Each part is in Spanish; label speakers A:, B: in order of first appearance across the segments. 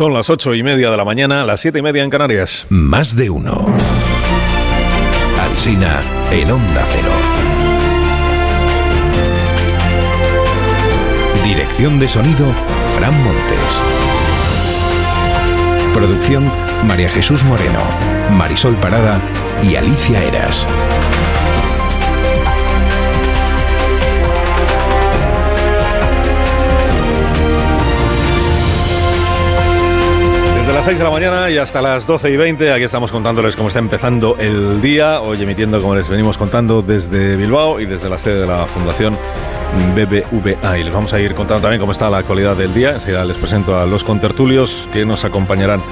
A: Son las ocho y media de la mañana, las siete y media en Canarias.
B: Más de uno. Alsina en Onda Cero. Dirección de sonido, Fran Montes. Producción, María Jesús Moreno, Marisol Parada y Alicia Eras.
A: Las 6 de la mañana y hasta las 12 y 20, aquí estamos contándoles cómo está empezando el día, hoy emitiendo como les venimos contando desde Bilbao y desde la sede de la Fundación BBVA. Y les vamos a ir contando también cómo está la actualidad del día. Enseguida les presento a los contertulios que nos acompañarán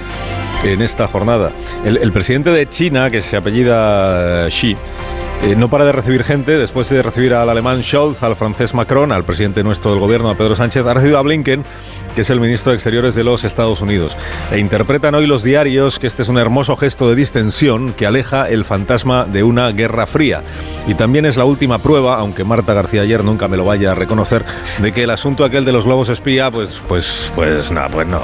A: en esta jornada. El, el presidente de China, que se apellida eh, Xi, eh, no para de recibir gente, después de recibir al alemán Scholz, al francés Macron, al presidente nuestro del gobierno, a Pedro Sánchez, ha recibido a Blinken, que es el ministro de Exteriores de los Estados Unidos. E interpretan hoy los diarios que este es un hermoso gesto de distensión que aleja el fantasma de una guerra fría. Y también es la última prueba, aunque Marta García ayer nunca me lo vaya a reconocer, de que el asunto aquel de los globos espía, pues, pues, pues nada, pues no,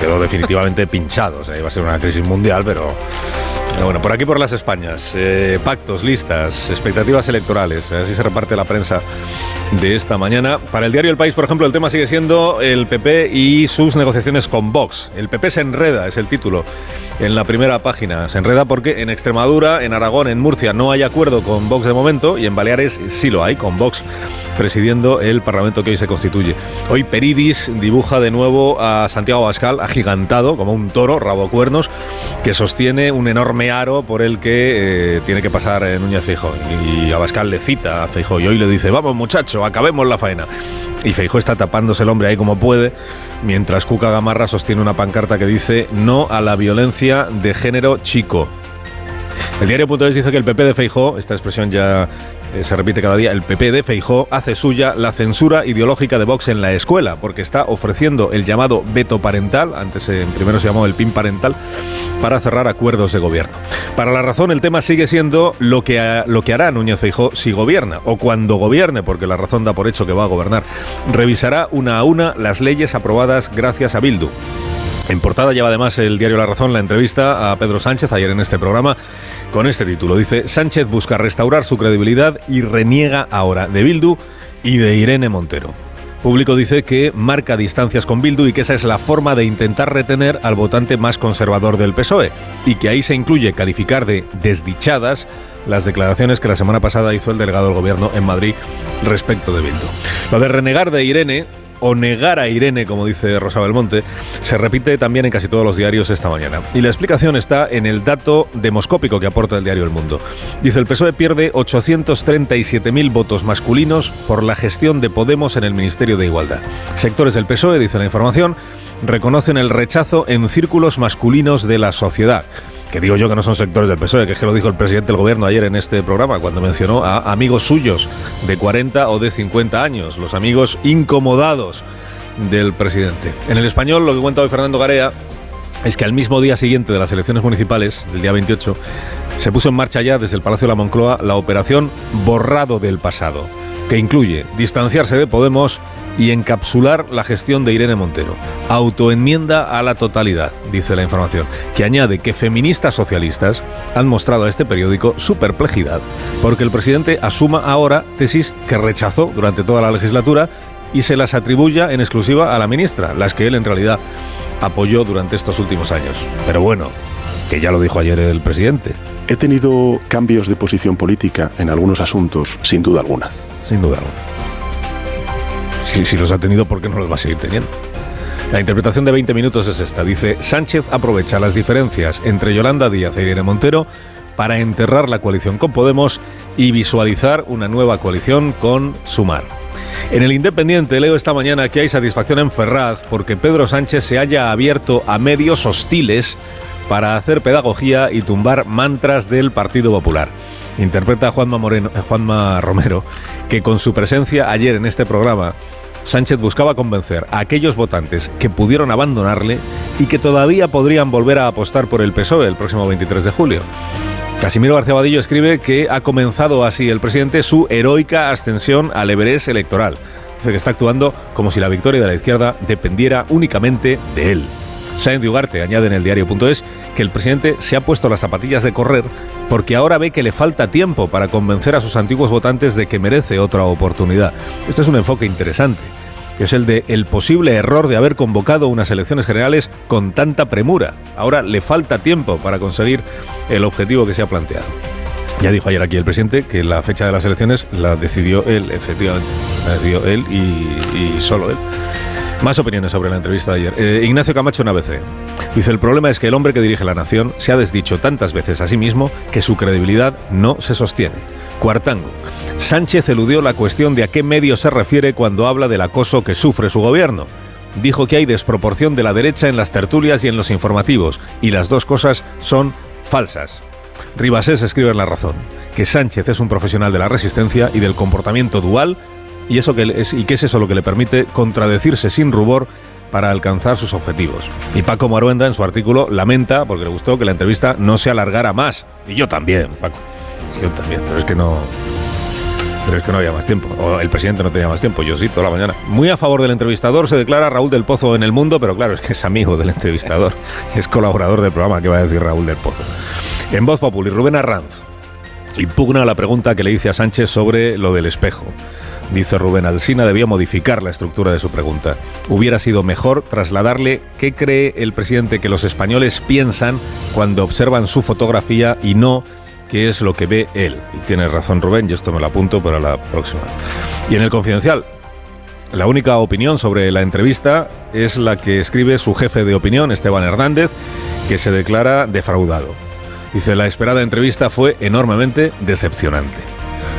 A: quedó definitivamente pinchado. O sea, iba a ser una crisis mundial, pero bueno, por aquí por las Españas, eh, pactos, listas, expectativas electorales, así se reparte la prensa de esta mañana. Para el diario El País, por ejemplo, el tema sigue siendo el PP y sus negociaciones con Vox. El PP se enreda, es el título en la primera página. Se enreda porque en Extremadura, en Aragón, en Murcia no hay acuerdo con Vox de momento y en Baleares sí lo hay, con Vox presidiendo el Parlamento que hoy se constituye. Hoy Peridis dibuja de nuevo a Santiago Abascal agigantado como un toro, rabo cuernos, que sostiene un enorme aro por el que eh, tiene que pasar en Núñez Feijóo. Y Abascal le cita a Feijóo y hoy le dice, vamos muchacho, acabemos la faena. Y Feijóo está tapándose el hombre ahí como puede, mientras Cuca Gamarra sostiene una pancarta que dice no a la violencia de género chico. El diario.es dice que el PP de Feijó, esta expresión ya eh, se repite cada día, el PP de Feijó hace suya la censura ideológica de Vox en la escuela, porque está ofreciendo el llamado veto parental, antes eh, primero se llamó el PIN parental, para cerrar acuerdos de gobierno. Para la razón, el tema sigue siendo lo que, lo que hará Núñez Feijó si gobierna, o cuando gobierne, porque la razón da por hecho que va a gobernar. Revisará una a una las leyes aprobadas gracias a Bildu. En portada lleva además el diario La Razón la entrevista a Pedro Sánchez ayer en este programa con este título. Dice, Sánchez busca restaurar su credibilidad y reniega ahora de Bildu y de Irene Montero. Público dice que marca distancias con Bildu y que esa es la forma de intentar retener al votante más conservador del PSOE y que ahí se incluye calificar de desdichadas las declaraciones que la semana pasada hizo el delegado del gobierno en Madrid respecto de Bildu. Lo de renegar de Irene o negar a Irene, como dice Rosa Belmonte, se repite también en casi todos los diarios esta mañana. Y la explicación está en el dato demoscópico que aporta el diario El Mundo. Dice, el PSOE pierde 837.000 votos masculinos por la gestión de Podemos en el Ministerio de Igualdad. Sectores del PSOE, dice la información, reconocen el rechazo en círculos masculinos de la sociedad que digo yo que no son sectores del PSOE, que es que lo dijo el presidente del gobierno ayer en este programa, cuando mencionó a amigos suyos de 40 o de 50 años, los amigos incomodados del presidente. En el español, lo que cuenta hoy Fernando Garea es que al mismo día siguiente de las elecciones municipales, del día 28, se puso en marcha ya desde el Palacio de la Moncloa la operación Borrado del Pasado, que incluye distanciarse de Podemos y encapsular la gestión de Irene Montero. Autoenmienda a la totalidad, dice la información, que añade que feministas socialistas han mostrado a este periódico su perplejidad porque el presidente asuma ahora tesis que rechazó durante toda la legislatura y se las atribuya en exclusiva a la ministra, las que él en realidad apoyó durante estos últimos años. Pero bueno, que ya lo dijo ayer el presidente,
C: He tenido cambios de posición política en algunos asuntos, sin duda alguna.
A: sin duda alguna. Si, si los ha tenido, ¿por qué no los va a seguir teniendo? La interpretación de 20 minutos es esta. Dice, Sánchez aprovecha las diferencias entre Yolanda Díaz e Irene Montero para enterrar la coalición con Podemos y visualizar una nueva coalición con Sumar. En el Independiente leo esta mañana que hay satisfacción en Ferraz porque Pedro Sánchez se haya abierto a medios hostiles para hacer pedagogía y tumbar mantras del Partido Popular. Interpreta Juanma, Moreno, eh, Juanma Romero que con su presencia ayer en este programa Sánchez buscaba convencer a aquellos votantes que pudieron abandonarle y que todavía podrían volver a apostar por el PSOE el próximo 23 de julio. Casimiro García Vadillo escribe que ha comenzado así el presidente su heroica ascensión al Everest electoral. Dice que está actuando como si la victoria de la izquierda dependiera únicamente de él. Sáenz de Ugarte añade en el diario.es que el presidente se ha puesto las zapatillas de correr porque ahora ve que le falta tiempo para convencer a sus antiguos votantes de que merece otra oportunidad. Este es un enfoque interesante que es el de el posible error de haber convocado unas elecciones generales con tanta premura. Ahora le falta tiempo para conseguir el objetivo que se ha planteado. Ya dijo ayer aquí el presidente que la fecha de las elecciones la decidió él, efectivamente. La decidió él y, solo él. Más opiniones sobre la entrevista de ayer. Eh, Ignacio Camacho en ABC. Dice, el problema es que el hombre que dirige la nación se ha desdicho tantas veces a sí mismo que su credibilidad no se sostiene. Cuartango. Sánchez eludió la cuestión de a qué medio se refiere cuando habla del acoso que sufre su gobierno. Dijo que hay desproporción de la derecha en las tertulias y en los informativos, y las dos cosas son falsas. Ribasés escribe en La Razón que Sánchez es un profesional de la resistencia y del comportamiento dual, y, eso que es, y que es eso lo que le permite contradecirse sin rubor para alcanzar sus objetivos. Y Paco Maruenda en su artículo lamenta, porque le gustó, que la entrevista no se alargara más. Y yo también, Paco. Yo también, pero es que no, pero es que no había más tiempo. O el presidente no tenía más tiempo. Yo sí, toda la mañana. Muy a favor del entrevistador se declara Raúl del Pozo en el mundo, pero claro, es que es amigo del entrevistador. es colaborador del programa, que va a decir Raúl del Pozo? En Voz Populi, Rubén Arranz impugna la pregunta que le hice a Sánchez sobre lo del espejo. Dice Rubén Alsina debía modificar la estructura de su pregunta. Hubiera sido mejor trasladarle qué cree el presidente que los españoles piensan cuando observan su fotografía y no qué es lo que ve él. Y tiene razón Rubén, y esto me lo apunto para la próxima. Y en el confidencial, la única opinión sobre la entrevista es la que escribe su jefe de opinión, Esteban Hernández, que se declara defraudado. Dice, la esperada entrevista fue enormemente decepcionante.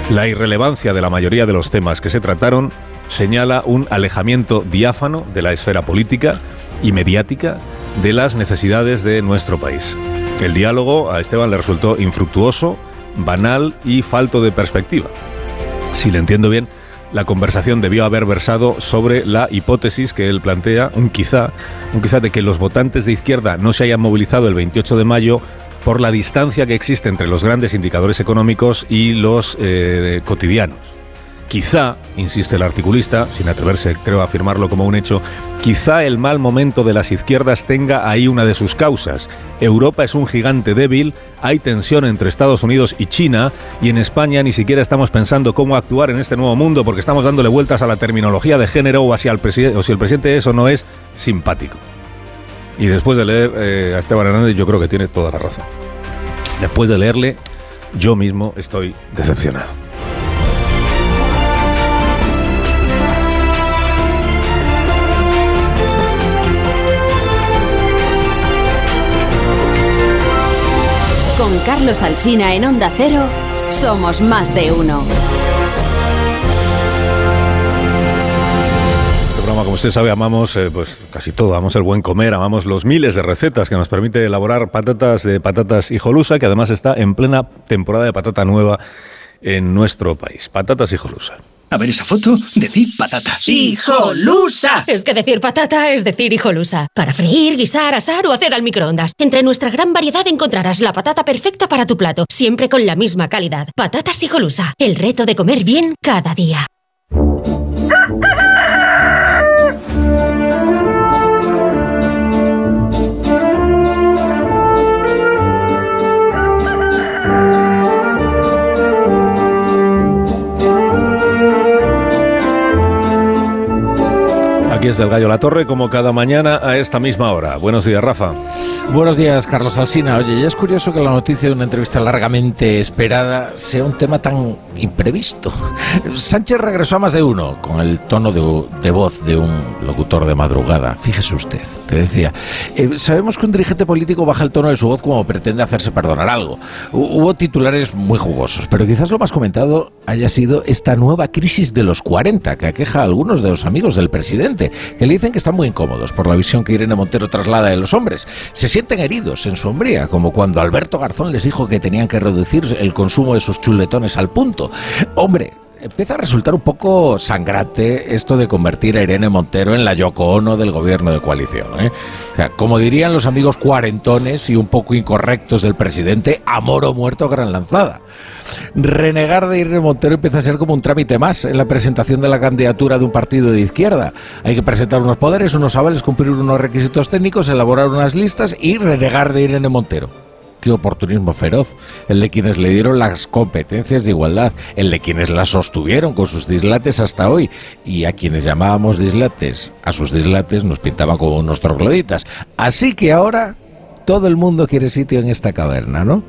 A: La irrelevancia de la mayoría de los temas que se trataron señala un alejamiento diáfano de la esfera política y mediática de las necesidades de nuestro país. El diálogo a Esteban le resultó infructuoso, banal y falto de perspectiva. Si le entiendo bien, la conversación debió haber versado sobre la hipótesis que él plantea, un quizá, un quizá de que los votantes de izquierda no se hayan movilizado el 28 de mayo por la distancia que existe entre los grandes indicadores económicos y los eh, cotidianos. Quizá, insiste el articulista, sin atreverse creo a afirmarlo como un hecho, quizá el mal momento de las izquierdas tenga ahí una de sus causas. Europa es un gigante débil, hay tensión entre Estados Unidos y China y en España ni siquiera estamos pensando cómo actuar en este nuevo mundo porque estamos dándole vueltas a la terminología de género o, o si el presidente es o no es simpático. Y después de leer eh, a Esteban Hernández yo creo que tiene toda la razón. Después de leerle, yo mismo estoy decepcionado.
D: Con Carlos Alsina en Onda Cero, somos más de uno.
A: Programa, como usted sabe, amamos eh, pues casi todo, amamos el buen comer, amamos los miles de recetas que nos permite elaborar patatas de patatas hijolusa, que además está en plena temporada de patata nueva en nuestro país. Patatas hijolusa.
E: A ver esa foto, decir patata.
F: ¡Hijolusa! Es que decir patata es decir hijolusa. Para freír, guisar, asar o hacer al microondas. Entre nuestra gran variedad encontrarás la patata perfecta para tu plato, siempre con la misma calidad. Patatas hijolusa. El reto de comer bien cada día.
A: Aquí es del Gallo La Torre, como cada mañana a esta misma hora. Buenos días, Rafa.
G: Buenos días, Carlos Alsina. Oye, ya es curioso que la noticia de una entrevista largamente esperada sea un tema tan imprevisto. Sánchez regresó a más de uno, con el tono de, voz de un locutor de madrugada. Fíjese usted, te decía. Eh, sabemos que un dirigente político baja el tono de su voz como pretende hacerse perdonar algo. Hubo titulares muy jugosos, pero quizás lo más comentado haya sido esta nueva crisis de los 40 que aqueja a algunos de los amigos del presidente que le dicen que están muy incómodos por la visión que Irene Montero traslada de los hombres. Se sienten heridos en su hombría, como cuando Alberto Garzón les dijo que tenían que reducir el consumo de sus chuletones al punto. Hombre, empieza a resultar un poco sangrante esto de convertir a Irene Montero en la Yoko Ono del gobierno de coalición. ¿eh? O sea, como dirían los amigos cuarentones y un poco incorrectos del presidente, amor o muerto gran lanzada. Renegar de Irene Montero empieza a ser como un trámite más en la presentación de la candidatura de un partido de izquierda. Hay que presentar unos poderes, unos avales, cumplir unos requisitos técnicos, elaborar unas listas y renegar de Irene Montero qué oportunismo feroz, el de quienes le dieron las competencias de igualdad, el de quienes las sostuvieron con sus dislates hasta hoy, y a quienes llamábamos dislates, a sus dislates nos pintaban como unos trogloditas. Así que ahora todo el mundo quiere sitio en esta caverna, ¿no?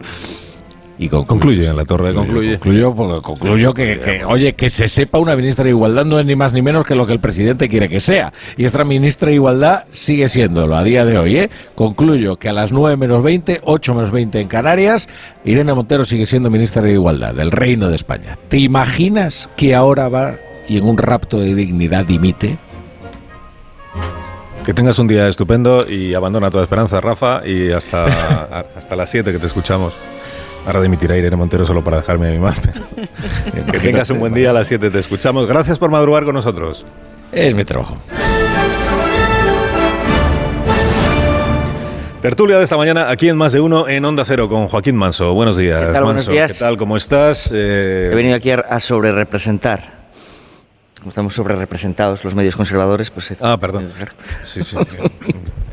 A: Y concluye, en la torre concluye.
G: Concluyo, concluyo que, oye, que se sepa una ministra de Igualdad no es ni más ni menos que lo que el presidente quiere que sea. Y esta ministra de Igualdad sigue siéndolo a día de hoy. ¿eh? Concluyo que a las 9 menos 20, 8 menos 20 en Canarias, Irene Montero sigue siendo ministra de Igualdad del Reino de España. ¿Te imaginas que ahora va y en un rapto de dignidad dimite?
A: Que tengas un día estupendo y abandona toda esperanza, Rafa, y hasta, hasta las 7 que te escuchamos. Ahora dimitirá Irene Montero solo para dejarme a mi madre. que tengas un buen día a las 7, te escuchamos. Gracias por madrugar con nosotros.
G: Es mi trabajo.
A: Tertulia de esta mañana aquí en Más de Uno en Onda Cero con Joaquín Manso. Buenos días,
H: ¿Qué tal, buenos días.
A: ¿Qué tal? ¿Cómo estás?
H: Eh... He venido aquí a sobre representar como estamos sobre representados los medios conservadores, pues...
A: Ah, perdón. Sí, sí.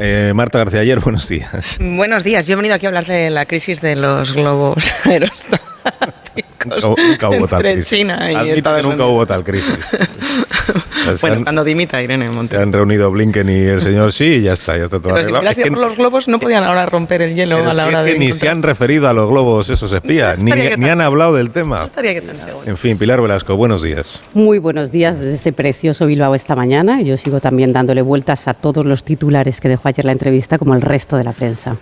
A: Eh, Marta García Ayer, buenos días.
I: Buenos días. Yo he venido aquí a hablar de la crisis de los globos aerostáticos
A: nunca hubo tal
I: entre China y Estados
A: nunca hubo tal crisis.
I: bueno, han, cuando dimita Irene Montero.
A: Han reunido Blinken y el señor sí, y ya está, ya está todo
I: Pero
A: arreglado.
I: Si es que, los globos no podían ahora romper el hielo a la hora
A: es
I: de.
A: que ni se han referido a los globos esos espías, ni, ni han hablado del tema.
I: No estaría que tan seguro.
A: En fin, Pilar Velasco, buenos días.
J: Muy buenos días desde este precioso Bilbao esta mañana. Yo sigo también dándole vueltas a todos los titulares que dejó ayer la entrevista, como el resto de la prensa.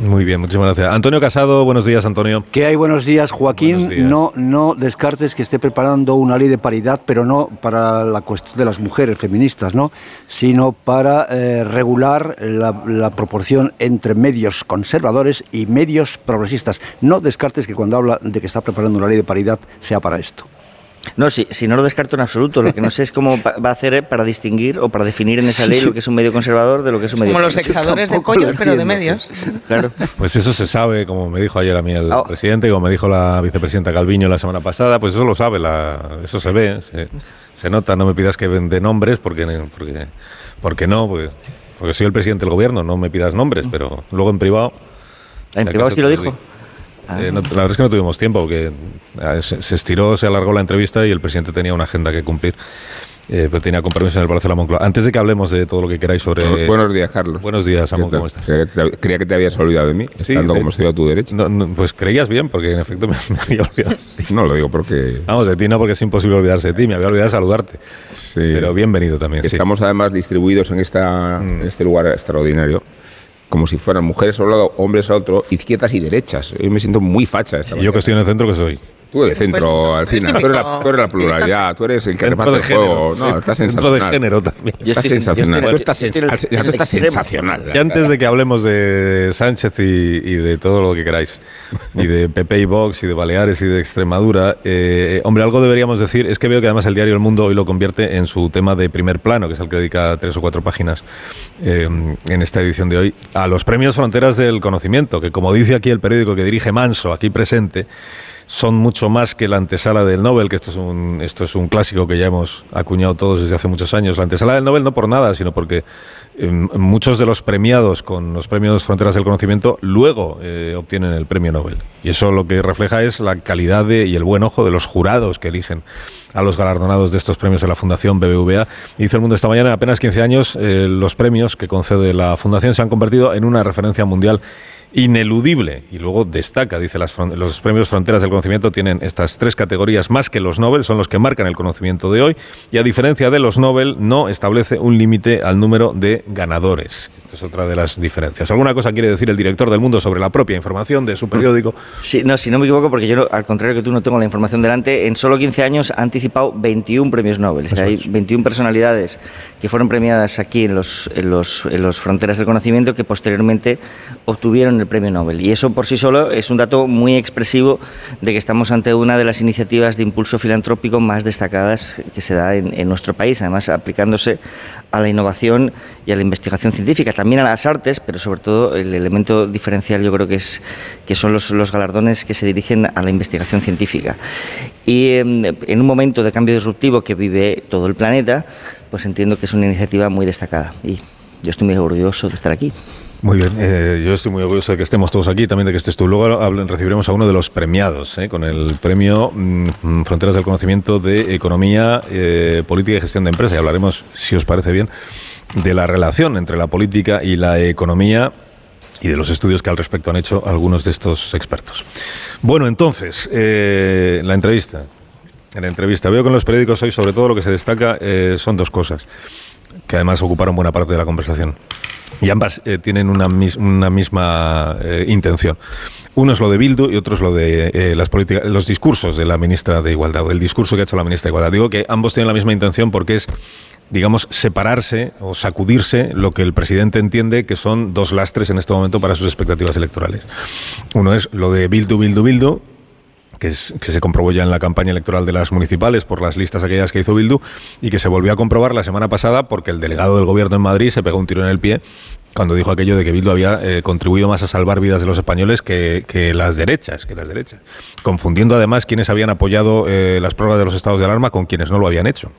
A: Muy bien, muchísimas gracias. Antonio Casado, buenos días, Antonio.
K: ¿Qué hay? Buenos días, Joaquín.
A: Buenos días.
K: No, no descartes que esté preparando una ley de paridad, pero no para la cuestión de las mujeres feministas, ¿no? Sino para eh, regular la, la proporción entre medios conservadores y medios progresistas. No descartes que cuando habla de que está preparando una ley de paridad sea para esto.
H: No, si, si no lo descarto en absoluto. Lo que no sé es cómo va a hacer para distinguir o para definir en esa ley lo que es un medio conservador de lo que es un medio
I: Como los sexadores de pollos, pero de medios.
H: Claro.
A: Pues eso se sabe, como me dijo ayer a mí el
H: Ah.
A: presidente, como me dijo la vicepresidenta Calviño la semana pasada, pues eso lo sabe, la, eso se ve, se, se nota. No me pidas que de nombres, porque, porque, porque no, porque, porque soy el presidente del gobierno, no me pidas nombres, pero luego en privado...
H: ¿En
A: si
H: privado sí lo dijo?
A: digo. Eh, no- la verdad es que no tuvimos tiempo, porque eh, se, se estiró, se alargó la entrevista y el presidente tenía una agenda que cumplir. Eh, pero tenía compromiso en el Palacio de la Moncloa. Antes de que hablemos de todo lo que queráis sobre...
L: Bu- Buenos días, Carlos.
A: Buenos días, Amón. ¿cómo estás?
L: Creía que te, creía que te habías olvidado de mí,
A: Sí,
L: estando
A: de-
L: como estoy a tu derecha.
A: No, no, pues creías bien, porque en efecto me, me había olvidado.
L: No lo digo porque
A: Vamos, de ti no, porque es imposible olvidarse de ti. Me había olvidado de saludarte.
L: sí,
A: Pero bienvenido también. sí.
L: estamos además distribuidos en, esta,
A: Mm.
L: en este lugar extraordinario, como si fueran mujeres a un lado, hombres a otro, izquierdas y derechas. Yo me siento muy facha esta
A: Y yo que estoy en el centro, que soy?
L: Tú de centro,
I: Pues.
L: Tú eres, la, tú eres la pluralidad, tú eres el que
A: Centro
L: reparte
A: de
L: el
A: género.
L: juego. No,
A: sí.
L: estás
A: Centro de
L: sensacional.
A: género también.
H: Yo
L: Estás sensacional. Tú estás, sensacional.
A: Y antes de que hablemos de Sánchez y, y de todo lo que queráis, y de PP y Vox, y de Baleares y de Extremadura, eh, hombre, algo deberíamos decir. Es que veo que además el diario El Mundo hoy lo convierte en su tema de primer plano, que es el que dedica tres o cuatro páginas eh, en esta edición de hoy, a los premios Fronteras del Conocimiento, que como dice aquí el periódico que dirige Manso, aquí presente, son mucho más que la antesala del Nobel, que esto es un esto es un clásico que ya hemos acuñado todos desde hace muchos años. La antesala del Nobel no por nada, sino porque eh, muchos de los premiados con los premios Fronteras del Conocimiento luego eh, obtienen el premio Nobel. Y eso lo que refleja es la calidad y el buen ojo de los jurados que eligen a los galardonados de estos premios de la Fundación BBVA. Dice el mundo esta mañana, en apenas 15 años, eh, los premios que concede la Fundación se han convertido en una referencia mundial ineludible. Y luego destaca, dice, las los premios Fronteras del Conocimiento tienen estas tres categorías más que los Nobel, son los que marcan el conocimiento de hoy. Y a diferencia de los Nobel, no establece un límite al número de ganadores. Esto es otra de las diferencias. ¿Alguna cosa quiere decir el director del mundo sobre la propia información de su periódico?
H: Sí, no, si no me equivoco, porque yo, al contrario que tú, no tengo la información delante, en solo 15 años han participado 21 premios Nobel. hay 21 personalidades que fueron premiadas aquí en los, en los, en los fronteras del conocimiento que posteriormente obtuvieron el premio Nobel. Y eso por sí solo es un dato muy expresivo de que estamos ante una de las iniciativas de impulso filantrópico más destacadas que se da en, en nuestro país, además aplicándose a la innovación y a la investigación científica, también a las artes, pero sobre todo el elemento diferencial yo creo que es que son los, galardones que se dirigen a la investigación científica. Y em, en un momento de cambio disruptivo que vive todo el planeta, pues entiendo que es una iniciativa muy destacada y yo estoy muy orgulloso de estar aquí.
A: Muy bien, eh, yo estoy muy orgulloso de que estemos todos aquí, también de que estés tú. Luego hablen- recibiremos a uno de los premiados, eh, con el premio mm, Fronteras del Conocimiento de Economía, eh, Política y Gestión de Empresa. Y hablaremos, si os parece bien, de la relación entre la política y la economía y de los estudios que al respecto han hecho algunos de estos expertos. Bueno, entonces, eh, la entrevista. En la entrevista veo que en los periódicos hoy sobre todo lo que se destaca eh, son dos cosas, que además ocuparon buena parte de la conversación. Y ambas eh, tienen una, mis- una misma eh, intención. Uno es lo de Bildu y otro es lo de eh, las políticas, los discursos de la ministra de Igualdad, o el discurso que ha hecho la ministra de Igualdad. Digo que ambos tienen la misma intención porque es, digamos, separarse o sacudirse lo que el presidente entiende que son dos lastres en este momento para sus expectativas electorales. Uno es lo de Bildu, Bildu, Bildu, que, se comprobó ya en la campaña electoral de las municipales por las listas aquellas que hizo Bildu y que se volvió a comprobar la semana pasada porque el delegado del gobierno en Madrid se pegó un tiro en el pie cuando dijo aquello de que Bildu había eh, contribuido más a salvar vidas de los españoles que, las derechas, que las derechas, confundiendo además quienes habían apoyado eh, las prórrogas de los estados de alarma con quienes no lo habían hecho.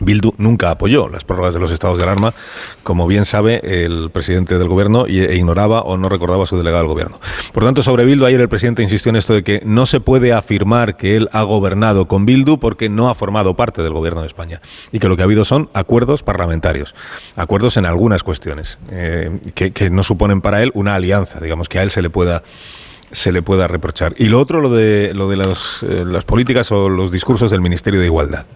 A: Bildu nunca apoyó las prórrogas de los estados de alarma, como bien sabe el presidente del gobierno, e ignoraba o no recordaba su delegado del gobierno. Por tanto, sobre Bildu, ayer el presidente insistió en esto de que no se puede afirmar que él ha gobernado con Bildu porque no ha formado parte del gobierno de España y que lo que ha habido son acuerdos parlamentarios, acuerdos en algunas cuestiones, eh, que, no suponen para él una alianza, digamos, que a él se le pueda se le pueda reprochar. Y lo otro, lo de, lo de los, eh, las políticas o los discursos del Ministerio de Igualdad.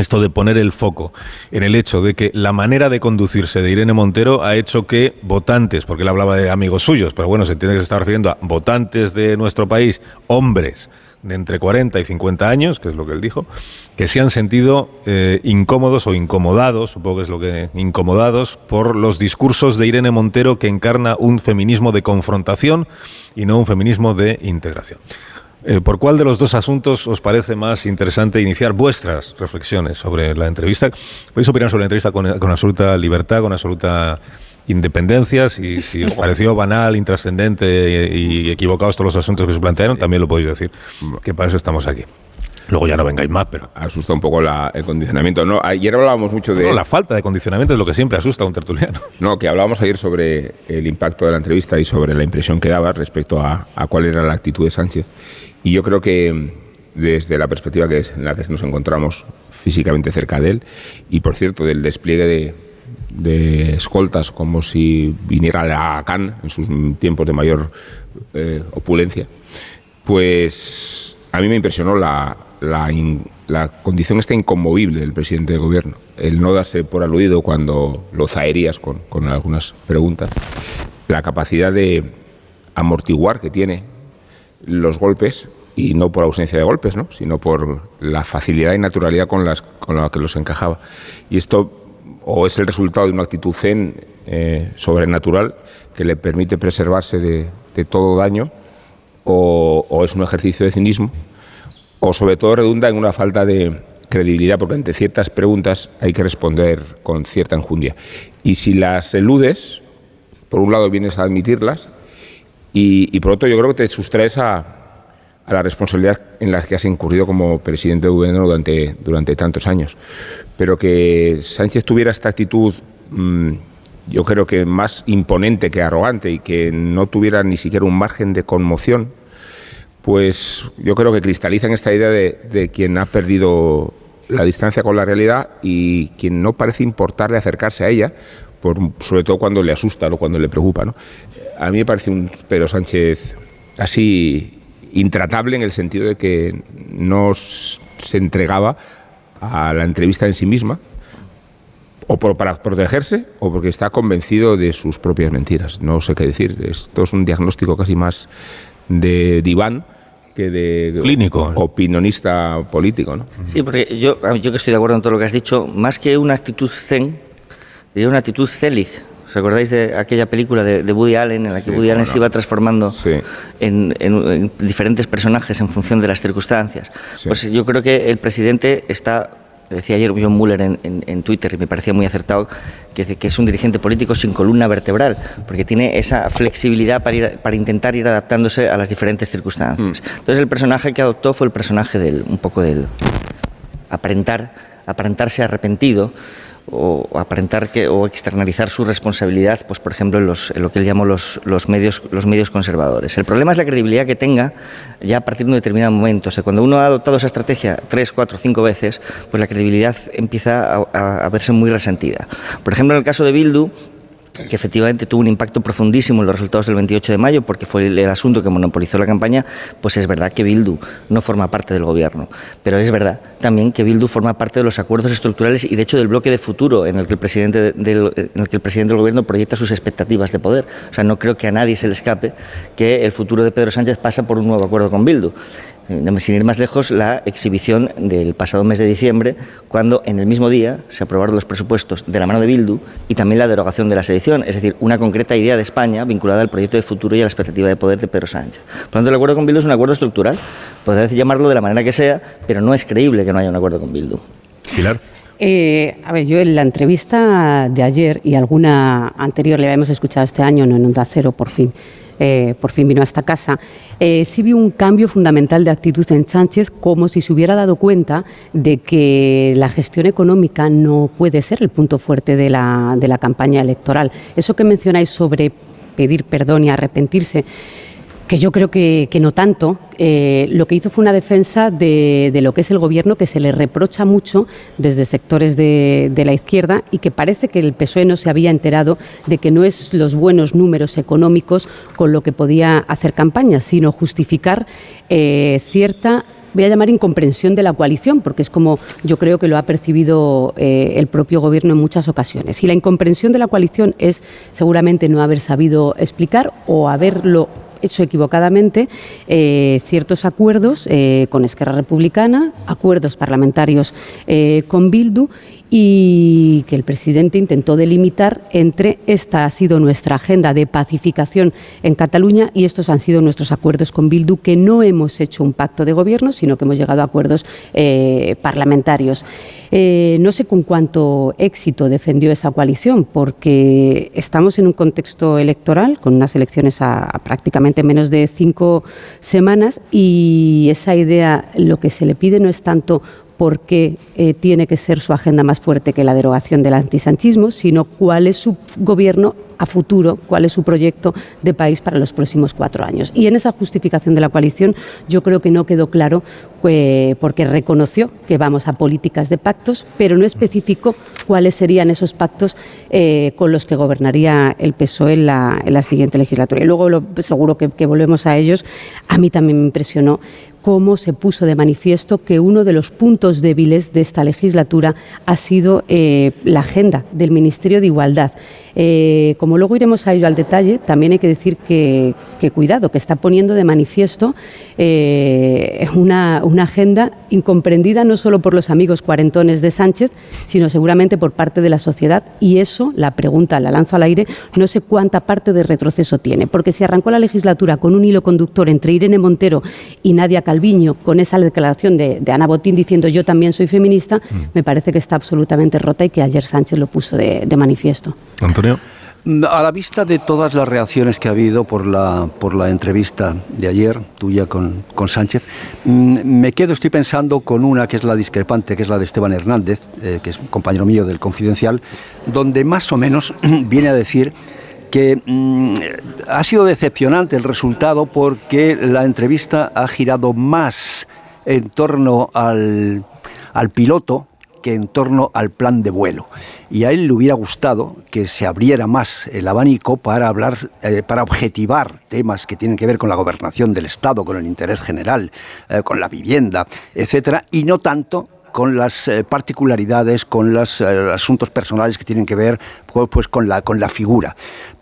A: Esto de poner el foco en el hecho de que la manera de conducirse de Irene Montero ha hecho que votantes, porque él hablaba de amigos suyos, pero bueno, se entiende que se está refiriendo a votantes de nuestro país, hombres de entre 40 y 50 años, que es lo que él dijo, que se han sentido eh, incómodos o incomodados, supongo que es lo que incomodados por los discursos de Irene Montero que encarna un feminismo de confrontación y no un feminismo de integración. Eh, ¿Por cuál de los dos asuntos os parece más interesante iniciar vuestras reflexiones sobre la entrevista? Podéis opinar sobre la entrevista con, con absoluta libertad, con absoluta independencia. Si, si os pareció banal, intrascendente y, equivocados todos los asuntos que se plantearon, también lo podéis decir, que para eso estamos aquí. Luego ya no vengáis más, pero...
L: Asusta un poco la- el condicionamiento. No, ayer hablábamos mucho de...
A: No, la falta de condicionamiento es lo que siempre asusta a un tertuliano.
L: No, que hablábamos ayer sobre el impacto de la entrevista y sobre la impresión que daba respecto a, a cuál era la actitud de Sánchez. Y yo creo que mm, desde la perspectiva que es, en la que nos encontramos físicamente cerca de él, y por cierto, del despliegue de, de escoltas como si viniera la CAN en sus tiempos de mayor eh, opulencia, pues a mí me impresionó la, condición esta inconmovible del presidente del gobierno, el no darse por aludido cuando lo zaherías con, con algunas preguntas, la capacidad de amortiguar que tiene los golpes y no por ausencia de golpes, ¿no? sino por la facilidad y naturalidad con, las, con la que los encajaba. Y esto o es el resultado de una actitud zen eh, sobrenatural que le permite preservarse de, todo daño, o, o es un ejercicio de cinismo, o sobre todo redunda en una falta de credibilidad, porque ante ciertas preguntas hay que responder con cierta enjundia. Y si las eludes, por un lado vienes a admitirlas, y, por otro yo creo que te sustraes a, la responsabilidad en la que has incurrido como presidente de gobierno durante, durante tantos años. Pero que Sánchez tuviera esta actitud, mm, yo creo que más imponente que arrogante y que no tuviera ni siquiera un margen de conmoción, pues yo creo que cristaliza en esta idea de, de quien ha perdido la distancia con la realidad y quien no parece importarle acercarse a ella, por, sobre todo cuando le asusta o cuando le preocupa. ¿no? A mí me parece un Pedro Sánchez así intratable en el sentido de que no se entregaba a la entrevista en sí misma, o por- para protegerse o porque está convencido de sus propias mentiras. No sé qué decir. Esto es un diagnóstico casi más de diván que que de
A: Clínico.
L: opinionista político. ¿no?
H: Sí, porque yo, yo que estoy de acuerdo en todo lo que has dicho, más que una actitud zen, diría una actitud celig. ¿Os acordáis de aquella película de, de Woody Allen en la que
L: Sí,
H: Woody Allen se iba transformando
L: Sí.
H: en, en- en diferentes personajes en función de las circunstancias?
L: Sí.
H: Pues yo creo que el presidente está, decía ayer John Muller en, en- Twitter y me parecía muy acertado, que, que es un dirigente político sin columna vertebral, porque tiene esa flexibilidad para, ir- para intentar ir adaptándose a las diferentes circunstancias. Entonces el personaje que adoptó fue el personaje del, un poco del, aparentar, aparentarse arrepentido o aparentar que o externalizar su responsabilidad, pues por ejemplo en, los, lo que él llamó los, los medios los medios conservadores. El problema es la credibilidad que tenga ya a partir de un determinado momento. O sea, cuando uno ha adoptado esa estrategia tres, cuatro, cinco veces, pues la credibilidad empieza a verse muy resentida. Por ejemplo, en el caso de Bildu, que efectivamente tuvo un impacto profundísimo en los resultados del 28 de mayo, porque fue el, asunto que monopolizó la campaña, pues es verdad que Bildu no forma parte del gobierno. Pero es verdad también que Bildu forma parte de los acuerdos estructurales y de hecho del bloque de futuro en el que el presidente, de- del, en el, que el presidente del gobierno proyecta sus expectativas de poder. O sea, no creo que a nadie se le escape que el futuro de Pedro Sánchez pasa por un nuevo acuerdo con Bildu. Eh, Sin ir más lejos, la exhibición del pasado mes de diciembre, cuando en el mismo día se aprobaron los presupuestos de la mano de Bildu y también la derogación de la sedición, es decir, una concreta idea de España vinculada al proyecto de futuro y a la expectativa de poder de Pedro Sánchez. Por lo tanto, el acuerdo con Bildu es un acuerdo estructural. Podrá llamarlo de la manera que sea, pero no es creíble que no haya un acuerdo con Bildu.
A: Pilar.
J: Eh, a ver, yo en la entrevista de ayer y alguna anterior le habíamos escuchado este año, no en Onda Cero, por fin, eh, por fin vino a esta casa, eh, sí vi un cambio fundamental de actitud en Sánchez, como si se hubiera dado cuenta de que la gestión económica no puede ser el punto fuerte de la, de la campaña electoral. Eso que mencionáis sobre pedir perdón y arrepentirse, que yo creo que, no tanto. Eh, lo que hizo fue una defensa de, de lo que es el gobierno que se le reprocha mucho desde sectores de, de la izquierda y que parece que el PSOE no se había enterado de que no es los buenos números económicos con lo que podía hacer campaña, sino justificar eh, cierta voy a llamar incomprensión de la coalición, porque es como yo creo que lo ha percibido eh, el propio gobierno en muchas ocasiones. Y la incomprensión de la coalición es seguramente no haber sabido explicar o haberlo hecho equivocadamente eh, ciertos acuerdos eh, con Esquerra Republicana, acuerdos parlamentarios eh, con Bildu y que el presidente intentó delimitar entre esta ha sido nuestra agenda de pacificación en Cataluña y estos han sido nuestros acuerdos con Bildu, que no hemos hecho un pacto de gobierno, sino que hemos llegado a acuerdos eh, parlamentarios. Eh, no sé con cuánto éxito defendió esa coalición, porque estamos en un contexto electoral, con unas elecciones a, a prácticamente menos de cinco semanas, y esa idea, lo que se le pide no es tanto por qué eh, tiene que ser su agenda más fuerte que la derogación del antisanchismo, sino cuál es su gobierno a futuro, cuál es su proyecto de país para los próximos cuatro años. Y en esa justificación de la coalición yo creo que no quedó claro porque reconoció que vamos a políticas de pactos, pero no especificó cuáles serían esos pactos eh, con los que gobernaría el PSOE en la, en la siguiente legislatura. Y luego lo, seguro que volvemos a ellos. A mí también me impresionó cómo se puso de manifiesto que uno de los puntos débiles de esta legislatura ha sido eh, la agenda del Ministerio de Igualdad. Eh, como luego iremos a ello al detalle, también hay que decir que, que cuidado, que está poniendo de manifiesto eh, una, una, agenda incomprendida no solo por los amigos cuarentones de Sánchez, sino seguramente por parte de la sociedad. Y eso, la pregunta la lanzo al aire, no sé cuánta parte de retroceso tiene, porque si arrancó la legislatura con un hilo conductor entre Irene Montero y Nadia Calviño, con esa declaración de, de Ana Botín diciendo yo también soy feminista, mm. me parece que está absolutamente rota y que ayer Sánchez lo puso de, de manifiesto.
A: Antonio.
K: A la vista de todas las reacciones que ha habido por la, por la entrevista de ayer, tuya con, con Sánchez, me quedo, estoy pensando con una que es la discrepante, que es la de Esteban Hernández, eh, que es un compañero mío del Confidencial, donde más o menos viene a decir que mmm, ha sido decepcionante el resultado porque la entrevista ha girado más en torno al, al piloto que en torno al plan de vuelo. Y a él le hubiera gustado que se abriera más el abanico para hablar, eh, para objetivar temas que tienen que ver con la gobernación del Estado, con el interés general, eh, con la vivienda, etcétera, y no tanto con las eh, particularidades, con los asuntos personales que tienen que ver pues, con, la, con la figura.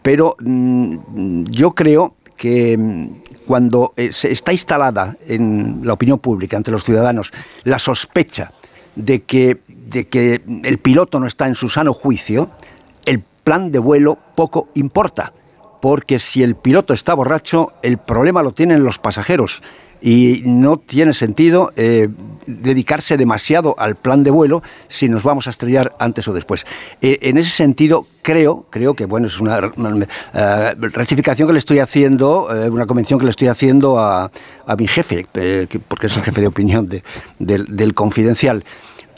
K: Pero mmm, yo creo que mm, cuando se está instalada en la opinión pública, ante los ciudadanos, la sospecha de que, de que el piloto no está en su sano juicio, el plan de vuelo poco importa, porque si el piloto está borracho, el problema lo tienen los pasajeros y no tiene sentido eh, dedicarse demasiado al plan de vuelo si nos vamos a estrellar antes o después. Eh, en ese sentido, creo, creo que bueno, es una, eh, rectificación que le estoy haciendo, una convención que le estoy haciendo a, mi jefe, porque es el jefe de opinión del Confidencial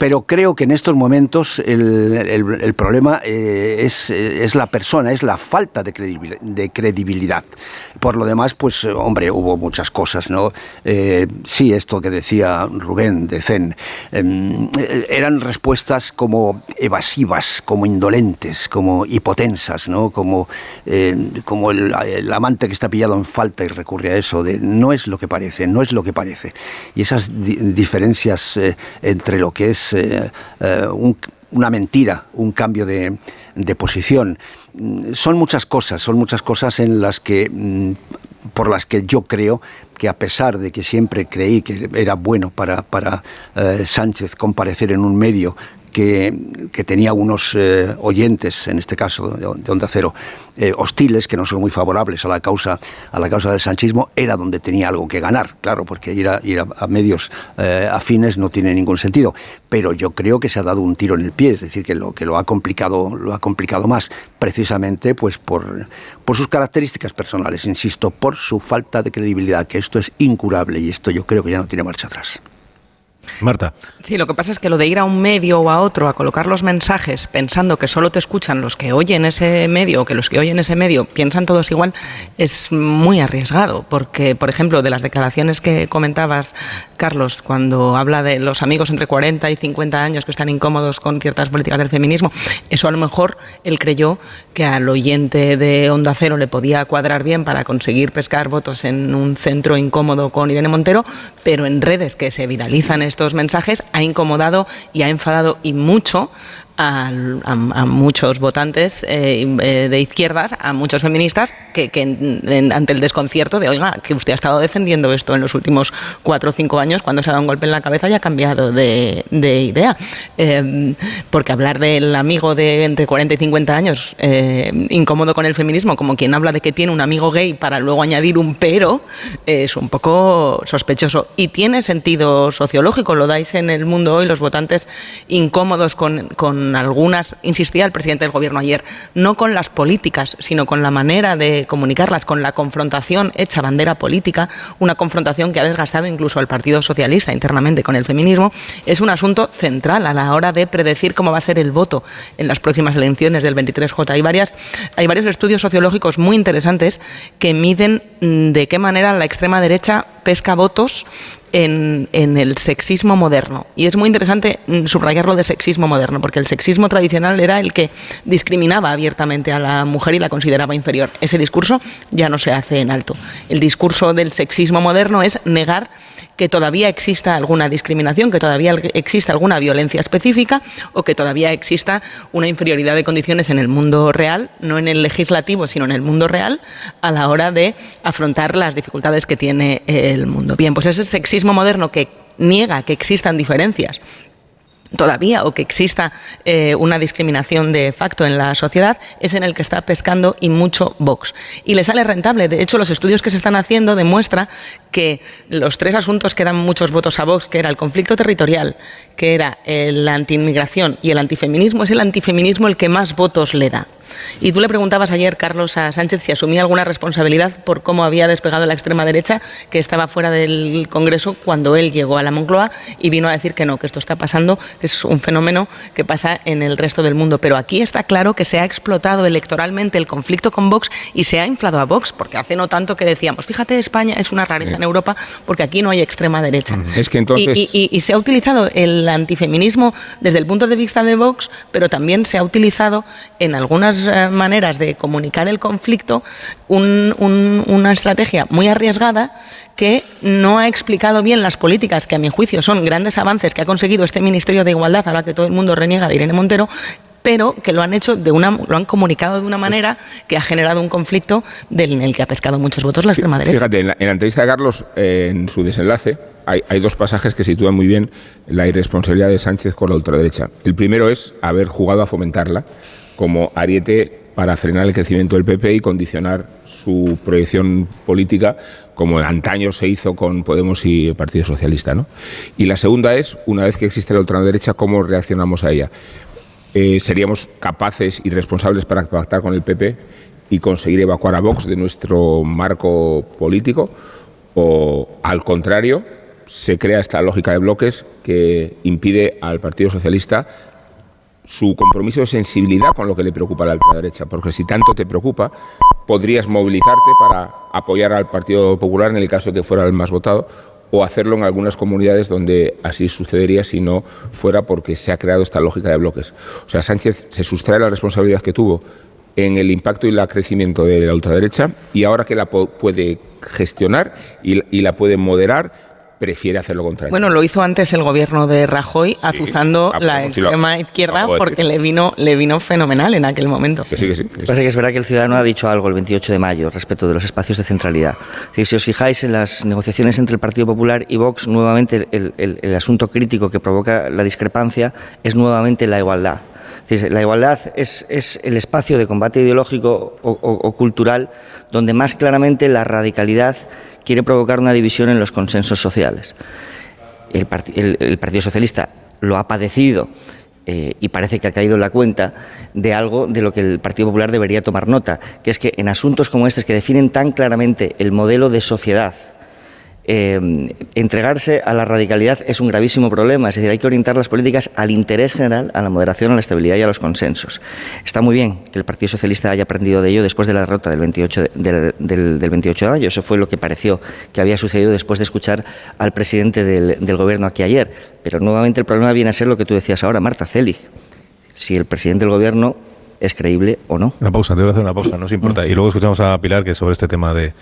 K: pero creo que en estos momentos el, problema eh, es, es, la persona, es la falta de credibilidad. Por lo demás, pues hombre, hubo muchas cosas, ¿no? Eh, sí, esto que decía Rubén de Zen, em, eran respuestas como evasivas, como indolentes, como hipotensas, ¿no? Como, eh, como el, amante que está pillado en falta y recurre a eso, de no es lo que parece, no es lo que parece. Y esas diferencias entre lo que es eh, eh, una mentira, un cambio de, posición. Mm, son muchas cosas, son muchas cosas en las que, mm, por las que yo creo que a pesar de que siempre creí que era bueno para, para eh, Sánchez comparecer en un medio que, tenía unos oyentes, en este caso de, Onda Cero, eh, hostiles, que no son muy favorables a la causa, a la causa del sanchismo, era donde tenía algo que ganar, claro, porque ir a, ir a, medios eh, afines no tiene ningún sentido. Pero yo creo que se ha dado un tiro en el pie, es decir, que lo que lo ha complicado, lo ha complicado más, precisamente pues por, por sus características personales, insisto, por su falta de credibilidad, que esto es incurable y esto yo creo que ya no tiene marcha atrás.
A: Marta.
I: Sí, lo que pasa es que lo de ir a un medio o a otro a colocar los mensajes pensando que solo te escuchan los que oyen ese medio o que los que oyen ese medio piensan todos igual es muy arriesgado. Porque, por ejemplo, de las declaraciones que comentabas, Carlos, cuando habla de los amigos entre 40 y 50 años que están incómodos con ciertas políticas del feminismo, eso a lo mejor él creyó que al oyente de Onda Cero le podía cuadrar bien para conseguir pescar votos en un centro incómodo con Irene Montero, pero en redes que se viralizan estos mensajes ha incomodado y ha enfadado y mucho a, muchos votantes eh, eh, de izquierdas, a muchos feministas, que, ante el desconcierto de, oiga, que usted ha estado defendiendo esto en los últimos cuatro o cinco años, cuando se ha dado un golpe en la cabeza y ha cambiado de, idea. Em, porque hablar del amigo de entre 40 y 50 años eh, incómodo con el feminismo, como quien habla de que tiene un amigo gay para luego añadir un pero, es un poco sospechoso. Y tiene sentido sociológico, lo dais en el mundo hoy, los votantes incómodos con algunas, insistía el presidente del gobierno ayer, no con las políticas, sino con la manera de comunicarlas, con la confrontación hecha bandera política, una confrontación que ha desgastado incluso al Partido Socialista internamente con el feminismo, es un asunto central a la hora de predecir cómo va a ser el voto en las próximas elecciones del 23J. Hay, varias, hay varios estudios sociológicos muy interesantes que miden mm, de qué manera la extrema derecha pesca votos en, el sexismo moderno. Y es muy interesante mm, subrayarlo de sexismo moderno, porque el sexismo tradicional era el que discriminaba abiertamente a la mujer y la consideraba inferior. Ese discurso ya no se hace en alto. El discurso del sexismo moderno es negar que todavía exista alguna discriminación, que todavía exista alguna violencia específica o que todavía exista una inferioridad de condiciones en el mundo real, no en el legislativo, sino en el mundo real, a la hora de afrontar las dificultades que tiene el mundo. Bien, pues ese sexismo moderno que niega que existan diferencias todavía o que exista eh, una discriminación de facto en la sociedad es en el que está pescando y mucho Vox. Y le sale rentable. De hecho, los estudios que se están haciendo demuestran que los tres asuntos que dan muchos votos a Vox, que era el conflicto territorial, que era la antiinmigración y el antifeminismo, es el antifeminismo el que más votos le da. Y tú le preguntabas ayer, Carlos, a Sánchez si asumía alguna responsabilidad por cómo había despegado la extrema derecha, que estaba fuera del Congreso cuando él llegó a la Moncloa y vino a decir que no, que esto está pasando, que es un fenómeno que pasa en el resto del mundo. Pero aquí está claro que se ha explotado electoralmente el conflicto con Vox y se ha inflado a Vox, porque hace no tanto que decíamos, fíjate, España es una rareza en Europa porque aquí no hay extrema derecha.
L: Es que entonces...
I: y se ha utilizado el antifeminismo desde el punto de vista de Vox, pero también se ha utilizado en algunas eh, maneras de comunicar el conflicto una estrategia muy arriesgada que no ha explicado bien las políticas que a mi juicio son grandes avances que ha conseguido este Ministerio de Igualdad, a la que todo el mundo reniega de Irene Montero, pero que lo han hecho de una, lo han comunicado de una manera que ha generado un conflicto del, en el que ha pescado muchos votos la extrema derecha.
L: Fíjate, en la, entrevista de Carlos, eh, en su desenlace, hay, hay, dos pasajes que sitúan muy bien la irresponsabilidad de Sánchez con la ultraderecha. El primero es haber jugado a fomentarla como ariete para frenar el crecimiento del PP y condicionar su proyección política como antaño se hizo con Podemos y el Partido Socialista. ¿no? Y la segunda es, una vez que existe la ultraderecha, cómo reaccionamos a ella. Eh, ¿Seríamos capaces y responsables para pactar con el PP y conseguir evacuar a Vox de nuestro marco político? ¿O al contrario, se crea esta lógica de bloques que impide al Partido Socialista su compromiso de sensibilidad con lo que le preocupa a la ultraderecha, porque si tanto te preocupa, podrías movilizarte para apoyar al Partido Popular en el caso de que fuera el más votado o hacerlo en algunas comunidades donde así sucedería si no fuera porque se ha creado esta lógica de bloques. O sea, Sánchez se sustrae la responsabilidad que tuvo en el impacto y el crecimiento de la ultraderecha y ahora que la puede gestionar y la puede moderar, prefiere hacer lo contrario.
I: Bueno, lo hizo antes el gobierno de Rajoy, azuzando la extrema izquierda porque le vino, le vino fenomenal en aquel momento.
H: Sí, sí, sí. Parece que es verdad que el ciudadano ha dicho algo el 28 de mayo respecto de los espacios de centralidad. si os fijáis en las negociaciones entre el Partido Popular y Vox, nuevamente el, asunto crítico que provoca la discrepancia es nuevamente la igualdad. La igualdad es, es, el espacio de combate ideológico o cultural donde más claramente la radicalidad quiere provocar una división en los consensos sociales. El, Partido Socialista lo ha padecido eh, y parece que ha caído en la cuenta de algo de lo que el Partido Popular debería tomar nota, que es que en asuntos como estos que definen tan claramente el modelo de sociedad eh, entregarse a la radicalidad es un gravísimo problema. Es decir, hay que orientar las políticas al interés general, a la moderación, a la estabilidad y a los consensos. Está muy bien que el Partido Socialista haya aprendido de ello después de la derrota del 28 de, del, 28 de mayo. Eso fue lo que pareció que había sucedido después de escuchar al presidente del, del Gobierno aquí ayer. Pero nuevamente el problema viene a ser lo que tú decías ahora, Marta Celig. Si el presidente del Gobierno es creíble o no.
A: Una pausa, te voy a hacer una pausa, no se importa. Y luego escuchamos a Pilar que sobre este tema de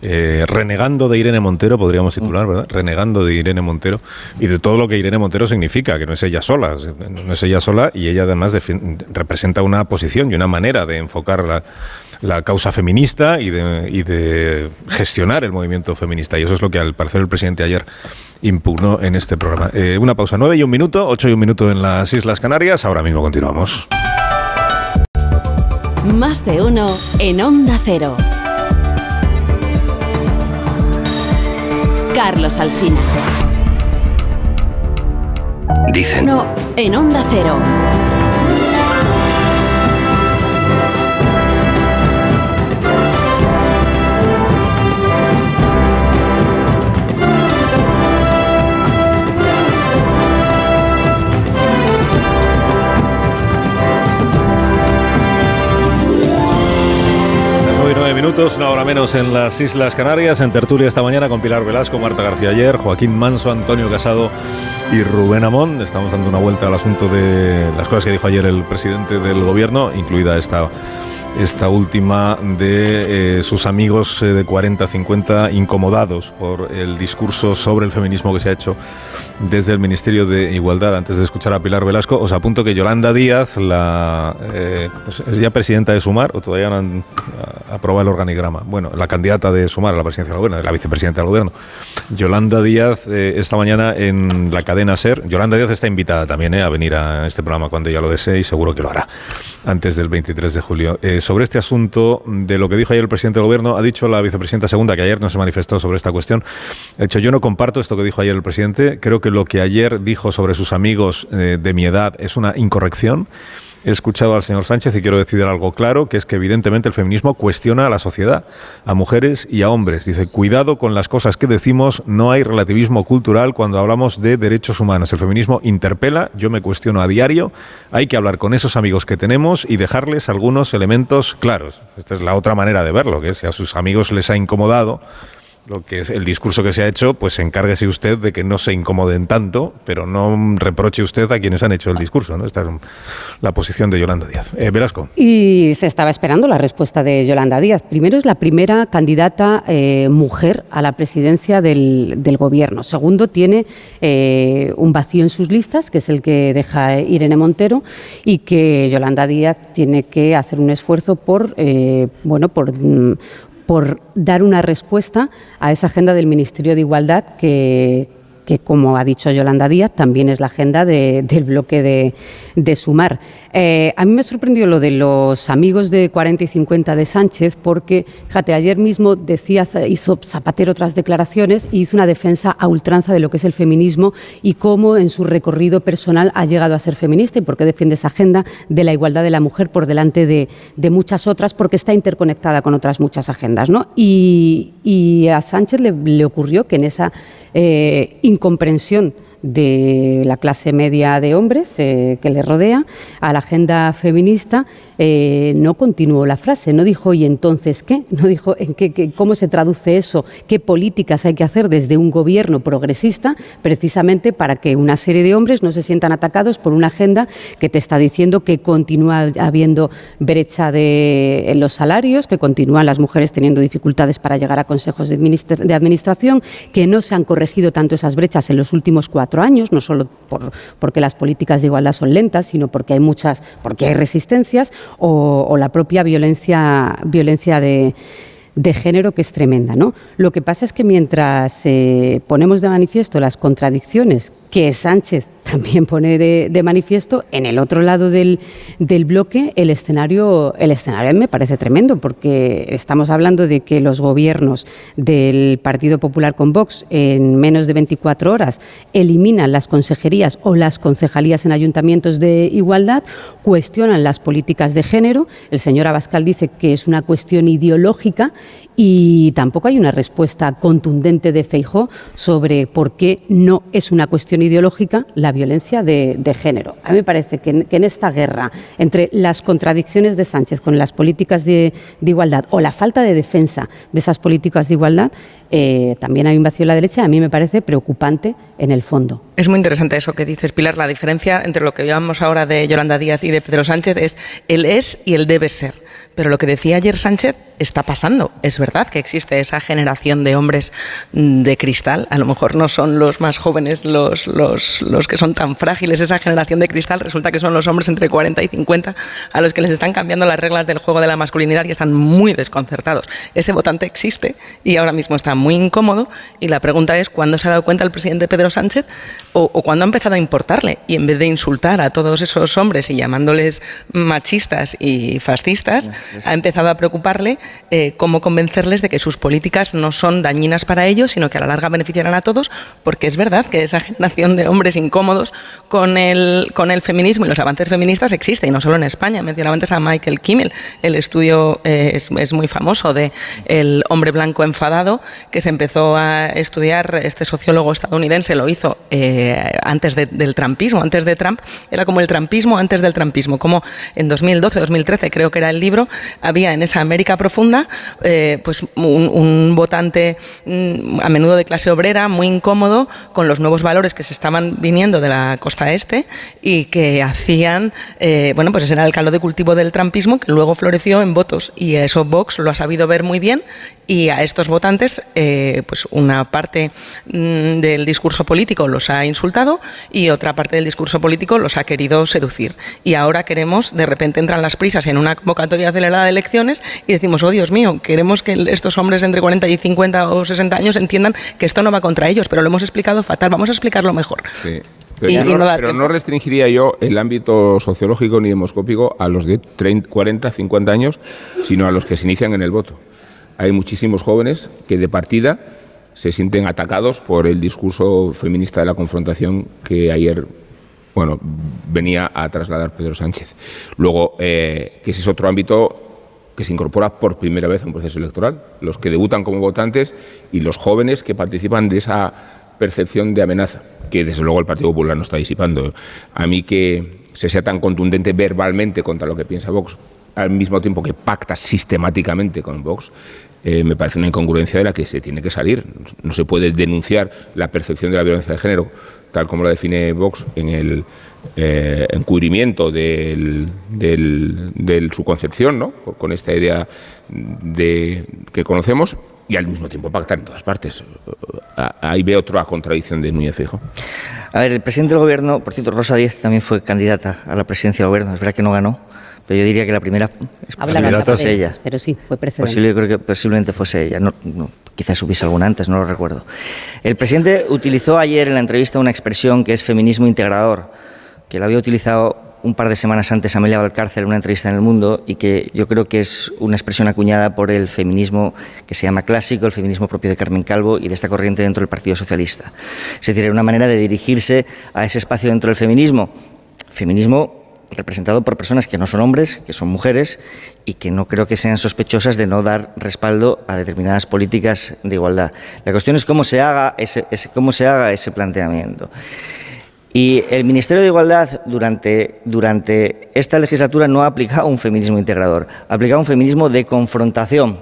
A: eh, renegando de Irene Montero, podríamos titular, ¿verdad? Renegando de Irene Montero y de todo lo que Irene Montero significa, que no es ella sola, no es ella sola y ella además representa una posición y una manera de enfocar la, causa feminista y de, gestionar el movimiento feminista. Y eso es lo que al parecer el presidente ayer impugnó en este programa. Eh, una pausa, nueve y un minuto, ocho y un minuto en las Islas Canarias. Ahora mismo continuamos.
D: Más de uno en Onda Cero. Carlos Alsina.
B: Dicen.
D: No, en Onda Cero.
A: 9 minutos, una hora menos en las Islas Canarias, en tertulia esta mañana con Pilar Velasco, Marta García Ayer, Joaquín Manso, Antonio Casado y Rubén Amón. Estamos dando una vuelta al asunto de las cosas que dijo ayer el presidente del gobierno, incluida esta esta última de eh, sus amigos eh, de 40-50 incomodados por el discurso sobre el feminismo que se ha hecho desde el Ministerio de Igualdad. Antes de escuchar a Pilar Velasco, os apunto que Yolanda Díaz, la eh, es ya presidenta de Sumar, o todavía no han aprobado el organigrama. Bueno, la candidata de Sumar a la presidencia del gobierno, la vicepresidenta del gobierno. Yolanda Díaz, esta mañana en la cadena SER, Yolanda Díaz está invitada también a venir a este programa cuando ella lo desee y seguro que lo hará antes del 23 de julio sobre este asunto de lo que dijo ayer el presidente del gobierno. Ha dicho la vicepresidenta segunda, que ayer no se manifestó sobre esta cuestión. De hecho, yo no comparto esto que dijo ayer el presidente. Creo que lo que ayer dijo sobre sus amigos eh, de mi edad es una incorrección. He escuchado al señor Sánchez y quiero decir algo claro, que es que evidentemente el feminismo cuestiona a la sociedad, a mujeres y a hombres. Dice, cuidado con las cosas que decimos, no hay relativismo cultural cuando hablamos de derechos humanos. El feminismo interpela, yo me cuestiono a diario, hay que hablar con esos amigos que tenemos y dejarles algunos elementos claros. Esta es la otra manera de verlo, que si a sus amigos les ha incomodado lo que es el discurso que se ha hecho, pues encárguese usted de que no se incomoden tanto, pero no reproche usted a quienes han hecho el discurso. Esta es la posición de Yolanda Díaz. Eh, Velasco.
J: Y se estaba esperando la respuesta de Yolanda Díaz. Primero, es la primera candidata eh, mujer a la presidencia del, gobierno. Segundo, tiene eh, un vacío en sus listas, que es el que deja Irene Montero, y que Yolanda Díaz tiene que hacer un esfuerzo por, bueno, por mm, por dar una respuesta a esa agenda del Ministerio de Igualdad que, que como ha dicho Yolanda Díaz, también es la agenda del bloque de, de Sumar. Eh, a mí me sorprendió lo de los amigos de 40 y 50 de Sánchez, porque, fíjate, ayer mismo decía, hizo Zapatero otras declaraciones y hizo una defensa a ultranza de lo que es el feminismo y cómo en su recorrido personal ha llegado a ser feminista y por qué defiende esa agenda de la igualdad de la mujer por delante de, muchas otras, porque está interconectada con otras muchas agendas. ¿no? Y, a Sánchez le, ocurrió que en esa eh, incomprensión de la clase media de hombres eh, que le rodea a la agenda feminista, eh, no continuó la frase, no dijo ¿y entonces qué? No dijo en qué, cómo se traduce eso, qué políticas hay que hacer desde un gobierno progresista precisamente para que una serie de hombres no se sientan atacados por una agenda que te está diciendo que continúa habiendo brecha de, en los salarios, que continúan las mujeres teniendo dificultades para llegar a consejos de, de administración, que no se han corregido tanto esas brechas en los últimos cuatro años, no solo por, porque las políticas de igualdad son lentas, sino porque hay muchas, porque hay resistencias o, la propia violencia, violencia de, género que es tremenda. ¿no? Lo que pasa es que mientras eh, ponemos de manifiesto las contradicciones que Sánchez también pone de, manifiesto en el otro lado del, bloque el escenario, el escenario me parece tremendo porque estamos hablando de que los gobiernos del Partido Popular con Vox en menos de 24 horas eliminan las consejerías o las concejalías en ayuntamientos de igualdad, cuestionan las políticas de género. El señor Abascal dice que es una cuestión ideológica y tampoco hay una respuesta contundente de Feijó sobre por qué no es una cuestión ideológica la violencia de, género. A mí me parece que en, esta guerra entre las contradicciones de Sánchez con las políticas de, igualdad o la falta de defensa de esas políticas de igualdad, eh, también hay un vacío en la derecha. A mí me parece preocupante en el fondo.
I: Es muy interesante eso que dices, Pilar. La diferencia entre lo que llamamos ahora de Yolanda Díaz y de Pedro Sánchez es el es y el debe ser. Pero lo que decía ayer Sánchez está pasando. Es verdad que existe esa generación de hombres mm, de cristal. A lo mejor no son los más jóvenes los, los, los, que son tan frágiles. Esa generación de cristal resulta que son los hombres entre 40 y 50 a los que les están cambiando las reglas del juego de la masculinidad y están muy desconcertados. Ese votante existe y ahora mismo está muy incómodo. Y la pregunta es: ¿cuándo se ha dado cuenta el presidente Pedro Sánchez o, o cuándo ha empezado a importarle? Y en vez de insultar a todos esos hombres y llamándoles machistas y fascistas, ha empezado a preocuparle eh, cómo convencerles de que sus políticas no son dañinas para ellos, sino que a la larga beneficiarán a todos, porque es verdad que esa generación de hombres incómodos con el, con el feminismo y los avances feministas existe, y no solo en España. Mencionaba antes a Michael Kimmel, el estudio eh, es, muy famoso de el hombre blanco enfadado, que se empezó a estudiar, este sociólogo estadounidense lo hizo eh, antes del trumpismo, antes de Trump, era como el trumpismo antes del trumpismo, como en 2012, 2013 creo que era el libro, había en esa América profunda eh, pues un, votante mm, a menudo de clase obrera, muy incómodo, con los nuevos valores que se estaban viniendo de la costa este y que hacían, eh, bueno, pues ese era el caldo de cultivo del trampismo que luego floreció en votos y eso Vox lo ha sabido ver muy bien y a estos votantes, eh, pues una parte mm, del discurso político los ha insultado y otra parte del discurso político los ha querido seducir. Y ahora queremos, de repente entran las prisas en una convocatoria acelerada de elecciones y decimos, oh Dios mío, queremos que estos hombres entre 40 y 50 o 60 años entiendan que esto no va contra ellos, pero lo hemos explicado fatal, vamos a explicarlo mejor.
L: Pero, no, restringiría yo el ámbito sociológico ni demoscópico a los de 30, 40, 50 años, sino a los que se inician en el voto hay muchísimos jóvenes que de partida se sienten atacados por el discurso feminista de la confrontación que ayer bueno, venía a trasladar Pedro Sánchez. Luego, eh, que ese es otro ámbito que se incorpora por primera vez a un proceso electoral, los que debutan como votantes y los jóvenes que participan de esa percepción de amenaza, que desde luego el Partido Popular no está disipando. A mí que se sea tan contundente verbalmente contra lo que piensa Vox, al mismo tiempo que pacta sistemáticamente con Vox, eh, me parece una incongruencia de la que se tiene que salir. No se puede denunciar la percepción de la violencia de género, tal como la define Vox, en el eh, encubrimiento de su concepción, ¿no? con esta idea de, que conocemos, y al mismo tiempo pactar en todas partes. Ahí veo otra contradicción de Núñez Fijo.
H: A ver, el presidente del gobierno, por cierto, Rosa Díez también fue candidata a la presidencia del gobierno, es verdad que no ganó, pero yo diría que la primera
J: es ella. Pero sí, fue precedente.
H: Posible, yo creo que posiblemente fuese ella. No, quizás hubiese alguna antes, no lo recuerdo. El presidente utilizó ayer en la entrevista una expresión que es feminismo integrador, que la había utilizado un par de semanas antes Amelia Valcárcel en una entrevista en El Mundo y que yo creo que es una expresión acuñada por el feminismo que se llama clásico, el feminismo propio de Carmen Calvo y de esta corriente dentro del Partido Socialista. Es decir, era una manera de dirigirse a ese espacio dentro del feminismo. Feminismo representado por personas que no son hombres, que son mujeres y que no creo que sean sospechosas de no dar respaldo a determinadas políticas de igualdad. La cuestión es cómo se haga ese, cómo se haga ese planteamiento. Y el Ministerio de Igualdad durante, durante esta legislatura no ha aplicado un feminismo integrador, ha aplicado un feminismo de confrontación.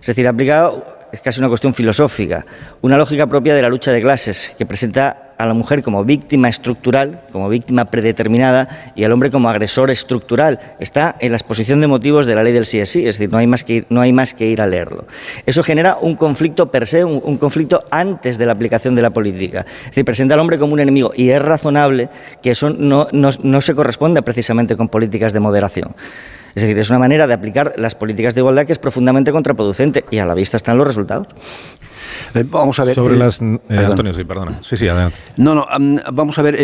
H: Es decir, ha aplicado, es casi una cuestión filosófica, una lógica propia de la lucha de clases que presenta a la mujer como víctima estructural, como víctima predeterminada, y al hombre como agresor estructural. Está en la exposición de motivos de la ley del sí, es decir, no hay más que ir, no hay más que ir a leerlo. Eso genera un conflicto per se, un, conflicto antes de la aplicación de la política. Es decir, presenta al hombre como un enemigo, y es razonable que eso no, no, no se corresponda precisamente con políticas de moderación. Es decir, es una manera de aplicar las políticas de igualdad que es profundamente contraproducente y a la vista están los resultados.
K: Eh, vamos a ver.
A: Sobre las. Eh, Antonio, sí, perdona. Sí, sí, adelante.
K: No, no, vamos a ver.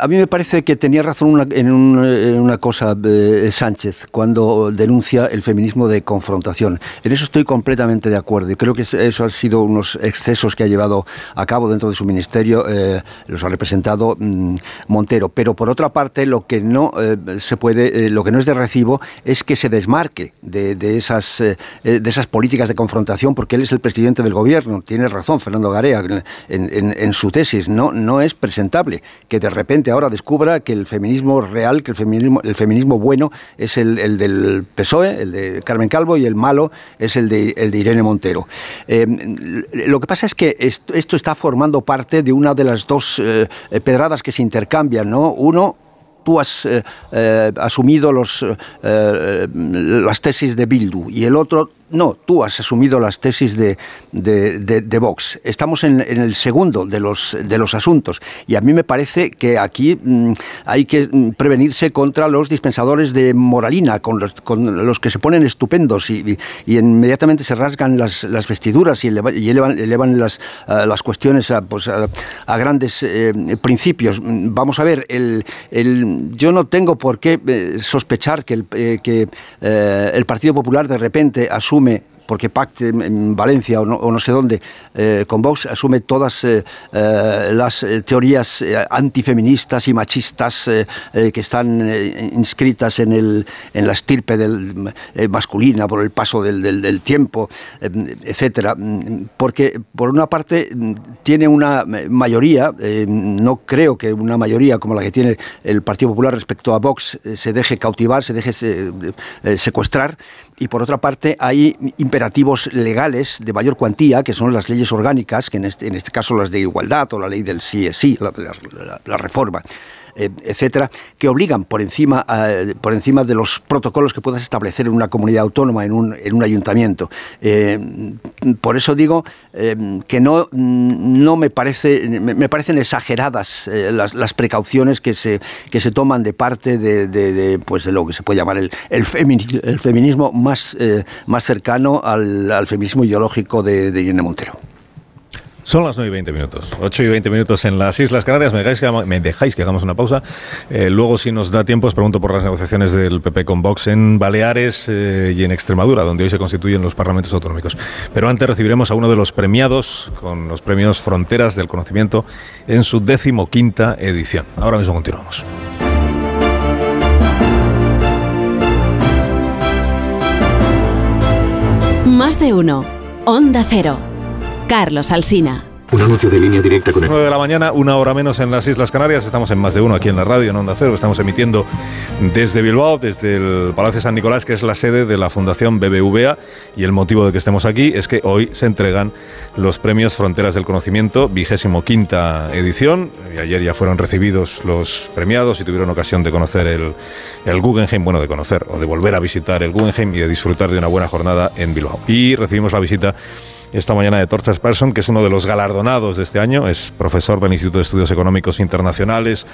K: a mí me parece que tenía razón en, una cosa eh, Sánchez cuando denuncia el feminismo de confrontación. En eso estoy completamente de acuerdo y creo que eso han sido unos excesos que ha llevado a cabo dentro de su ministerio, los ha representado mm, Montero. Pero por otra parte, lo que no se puede, lo que no es de recibo es que se desmarque de, esas, de esas políticas de confrontación porque él es el presidente del gobierno. Tiene razón Fernando Garea en, su tesis, no, no es presentable que de repente ahora descubra que el feminismo real, que el feminismo, el feminismo bueno es el, del PSOE, el de Carmen Calvo, y el malo es el de, el de Irene Montero. Eh, lo que pasa es que esto, está formando parte de una de las dos eh, pedradas que se intercambian, ¿no? Uno, tú has eh, asumido los, las tesis de Bildu y el otro no, tú has asumido las tesis de, Vox. Estamos en, el segundo de los, de los asuntos y a mí me parece que aquí mm, hay que mm, prevenirse contra los dispensadores de moralina, con los, que se ponen estupendos y, inmediatamente se rasgan las, vestiduras y elevan, elevan, las, las, cuestiones a, pues, grandes eh, principios. Vamos a ver, el, el, yo no tengo por qué eh, sospechar que el, eh, que, el Partido Popular de repente porque pacte en Valencia o no, sé dónde, eh, con Vox asume todas eh, eh, las teorías antifeministas y machistas que están inscritas en, el, en la estirpe del, masculina por el paso del, del, tiempo, etcétera. Porque, por una parte, tiene una mayoría, no creo que una mayoría como la que tiene el Partido Popular respecto a Vox se deje cautivar, se deje secuestrar, y por otra parte hay imperativos legales de mayor cuantía, que son las leyes orgánicas, que en este, en este caso las de igualdad o la ley del sí es sí, la reforma. Eh, etcétera, que obligan por encima, eh, por encima de los protocolos que puedas establecer en una comunidad autónoma, en un, en un ayuntamiento. Eh, por eso digo que no, no me, parece, me, parecen exageradas las, precauciones que se, que se toman de parte de, pues de lo que se puede llamar el, el, el feminismo más, más cercano al, al, feminismo ideológico de, de Irene Montero.
A: Son las 9 y 20 minutos, 8 y 20 minutos en las Islas Canarias. Me dejáis que, hagamos una pausa. Eh, luego, si nos da tiempo, os pregunto por las negociaciones del PP con Vox en Baleares eh, y en Extremadura, donde hoy se constituyen los parlamentos autonómicos. Pero antes recibiremos a uno de los premiados con los premios Fronteras del Conocimiento en su decimoquinta edición. Ahora mismo continuamos.
D: Más de uno. Onda Cero. Carlos Alsina.
C: Un anuncio de línea directa con el...
A: 9 de la mañana, una hora menos en las Islas Canarias. Estamos en más de uno aquí en la radio, en Onda Cero. Estamos emitiendo desde Bilbao, desde el Palacio San Nicolás, que es la sede de la Fundación BBVA. Y el motivo de que estemos aquí es que hoy se entregan los premios Fronteras del Conocimiento, vigésimo quinta edición. Y ayer ya fueron recibidos los premiados y tuvieron ocasión de conocer el, el Guggenheim, bueno, de conocer o de volver a visitar el Guggenheim y de disfrutar de una buena jornada en Bilbao. Y recibimos la visita esta mañana de Torchas Persson, que es uno de los galardonados de este año, es profesor del Instituto de Estudios Económicos Internacionales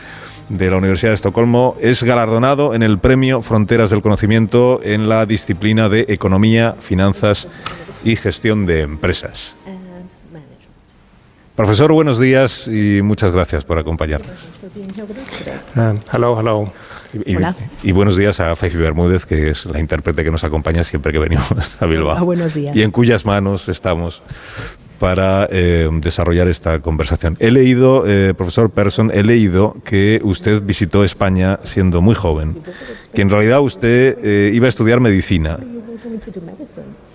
A: de la Universidad de Estocolmo, es galardonado en el Premio Fronteras del Conocimiento en la disciplina de Economía, Finanzas y Gestión de Empresas. Profesor, buenos días y muchas gracias por acompañarnos.
M: Um, hello, hello.
A: Y, y buenos días a Faifi Bermúdez, que es la intérprete que nos acompaña siempre que venimos a Bilbao.
N: Hola, buenos días.
A: Y en cuyas manos estamos para eh, desarrollar esta conversación. He leído, eh, profesor Persson, he leído que usted visitó España siendo muy joven, que en realidad usted eh, iba a estudiar medicina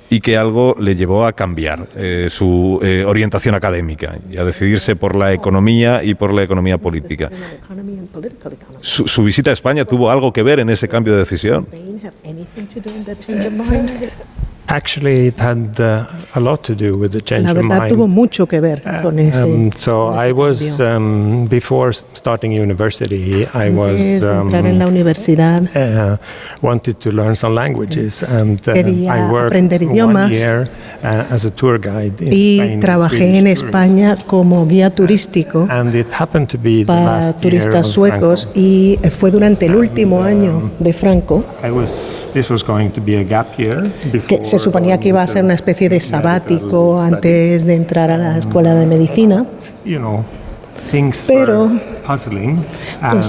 A: y que algo le llevó a cambiar eh, su eh, orientación académica y a decidirse por la economía y por la economía política. Su, su visita a España tuvo algo que ver en ese cambio de decisión?
M: Actually, it had uh, a lot to do with the change
N: La
M: of
N: verdad
M: mind.
N: tuvo mucho que ver con ese.
M: Um, so
N: con ese
M: I was um, before starting university. I was um,
N: entrar en la universidad
M: uh, wanted to learn some languages, and uh, I worked
N: aprender
M: one year uh, as a tour guide in
N: y
M: Spain,
N: trabajé en España como guía turístico
M: And it happened to be the
N: para
M: last year
N: turistas
M: of
N: suecos y fue durante el último año de Franco
M: I was, this was going to be a gap year
N: que
M: before
N: se suponía que iba a ser una especie de sabático antes de entrar a la escuela de medicina. Pero. Pues,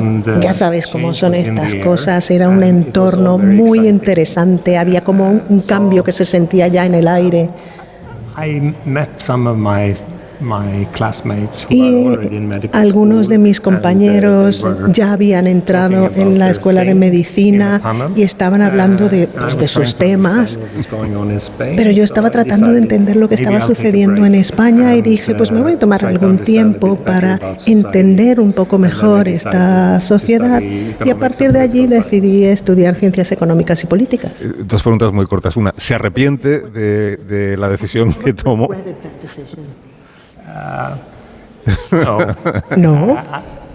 M: and, uh,
N: ya sabes cómo son estas cosas, era un entorno muy interesante, había como un, un cambio que se sentía ya en el aire.
M: I met some of my my classmates who
N: Y algunos de mis compañeros ya habían entrado
M: talking
N: en
M: about
N: la
M: their
N: escuela de medicina y estaban hablando de, pues, de sus
M: trying to
N: temas,
M: understand what was going on in Spain,
N: pero yo estaba
M: I
N: tratando de entender lo que estaba sucediendo en España y dije, pues me voy a
M: uh,
N: tomar algún tiempo para entender un poco mejor esta sociedad y a partir de allí decidí estudiar ciencias económicas y políticas.
A: Eh, Dos preguntas muy cortas. Una, ¿se arrepiente de, de la decisión que tomó?
M: No.
N: No.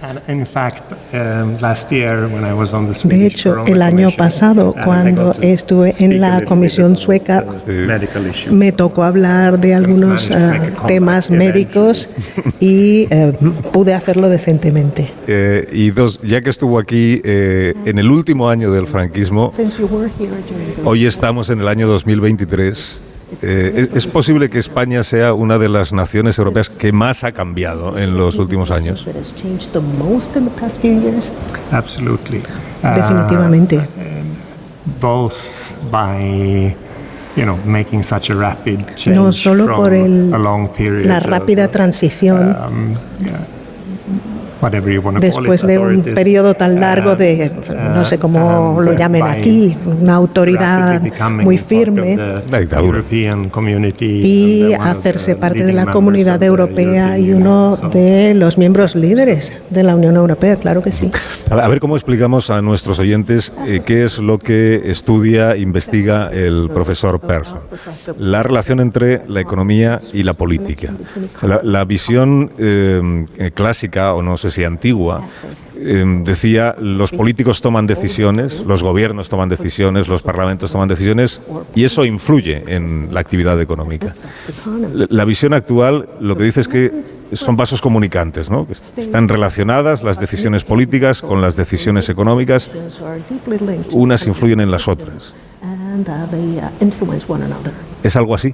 M: And in fact, um, last year when I was on the
N: De hecho, el año pasado,
M: uh,
N: cuando estuve en la Comisión sueca, me tocó hablar de algunos
M: comeback
N: temas médicos y eh, pude hacerlo decentemente.
A: Eh, y dos, ya que estuvo aquí eh, en el último año del franquismo, hoy estamos en el año 2023. Eh, ¿es, posible que España sea una de las naciones europeas que más ha cambiado en los últimos años?
M: Absolutely.
N: Definitivamente.
M: both by you know making such a rapid change
N: No solo por el- La rápida transición
M: um, yeah, whatever you want to
N: después de un periodo tan largo
M: uh,
N: de, no sé cómo
M: and,
N: lo
M: uh,
N: llamen aquí, una autoridad muy
M: part of
N: firme
M: the European community
N: y
M: and, uh, one of
N: hacerse
M: the
N: parte de
M: leading
N: la
M: members
N: comunidad
M: of the
N: europea y
M: European
N: uno de los miembros líderes de la Unión Europea, claro que sí.
A: A ver, cómo explicamos a nuestros oyentes eh, qué es lo que estudia, investiga el profesor Persson. La relación entre la economía y la política. La, la visión eh, clásica, o no sé si antigua, eh, decía los políticos toman decisiones, los gobiernos toman decisiones, los parlamentos toman decisiones y eso influye en la actividad económica. La- visión actual lo que dice es que son vasos comunicantes, ¿no? están relacionadas las decisiones políticas con las decisiones económicas, unas influyen en las otras.
N: Uh, uh.
A: ¿Es algo así?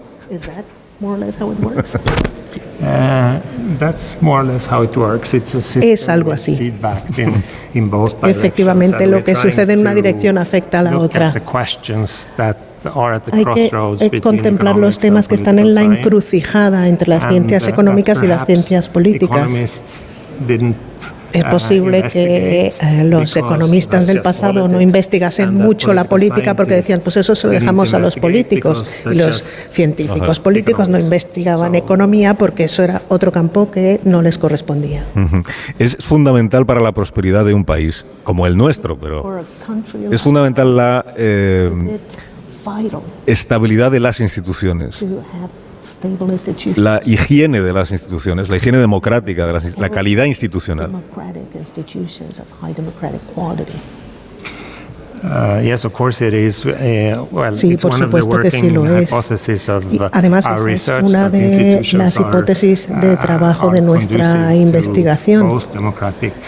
N: More or less how it works?
M: Uh, that's more or less how it works. It's a system
N: Es algo así.
M: in, in both
N: Efectivamente, lo que sucede en una dirección afecta a la otra. Hay que eh, contemplar los temas que están en la encrucijada entre las ciencias
M: uh,
N: económicas y las ciencias políticas. Es posible que eh, los economistas del pasado no investigasen mucho la política porque decían, pues eso se lo dejamos a los políticos. Y los científicos políticos no investigaban economía porque eso era otro campo que no les correspondía.
A: Es fundamental para la prosperidad de un país como el nuestro, pero es fundamental la eh, estabilidad de las instituciones la higiene de las instituciones, la higiene democrática, de la calidad institucional.
M: Uh, yes, of course it is. Uh, well,
N: sí, por supuesto que sí lo es. Y
M: uh,
N: además, esa es una de las hipótesis de trabajo de nuestra investigación.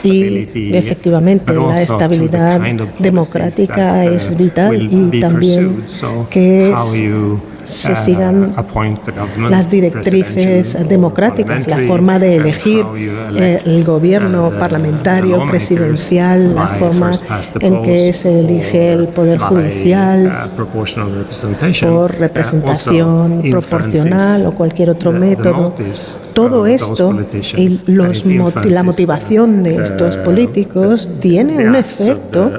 N: Y efectivamente, la estabilidad democrática es vital y también que es se sigan las directrices democráticas, la forma de elegir el gobierno parlamentario, presidencial, la forma en que se elige el poder judicial por representación proporcional o cualquier otro método. Todo esto y los, la motivación de estos políticos tiene un efecto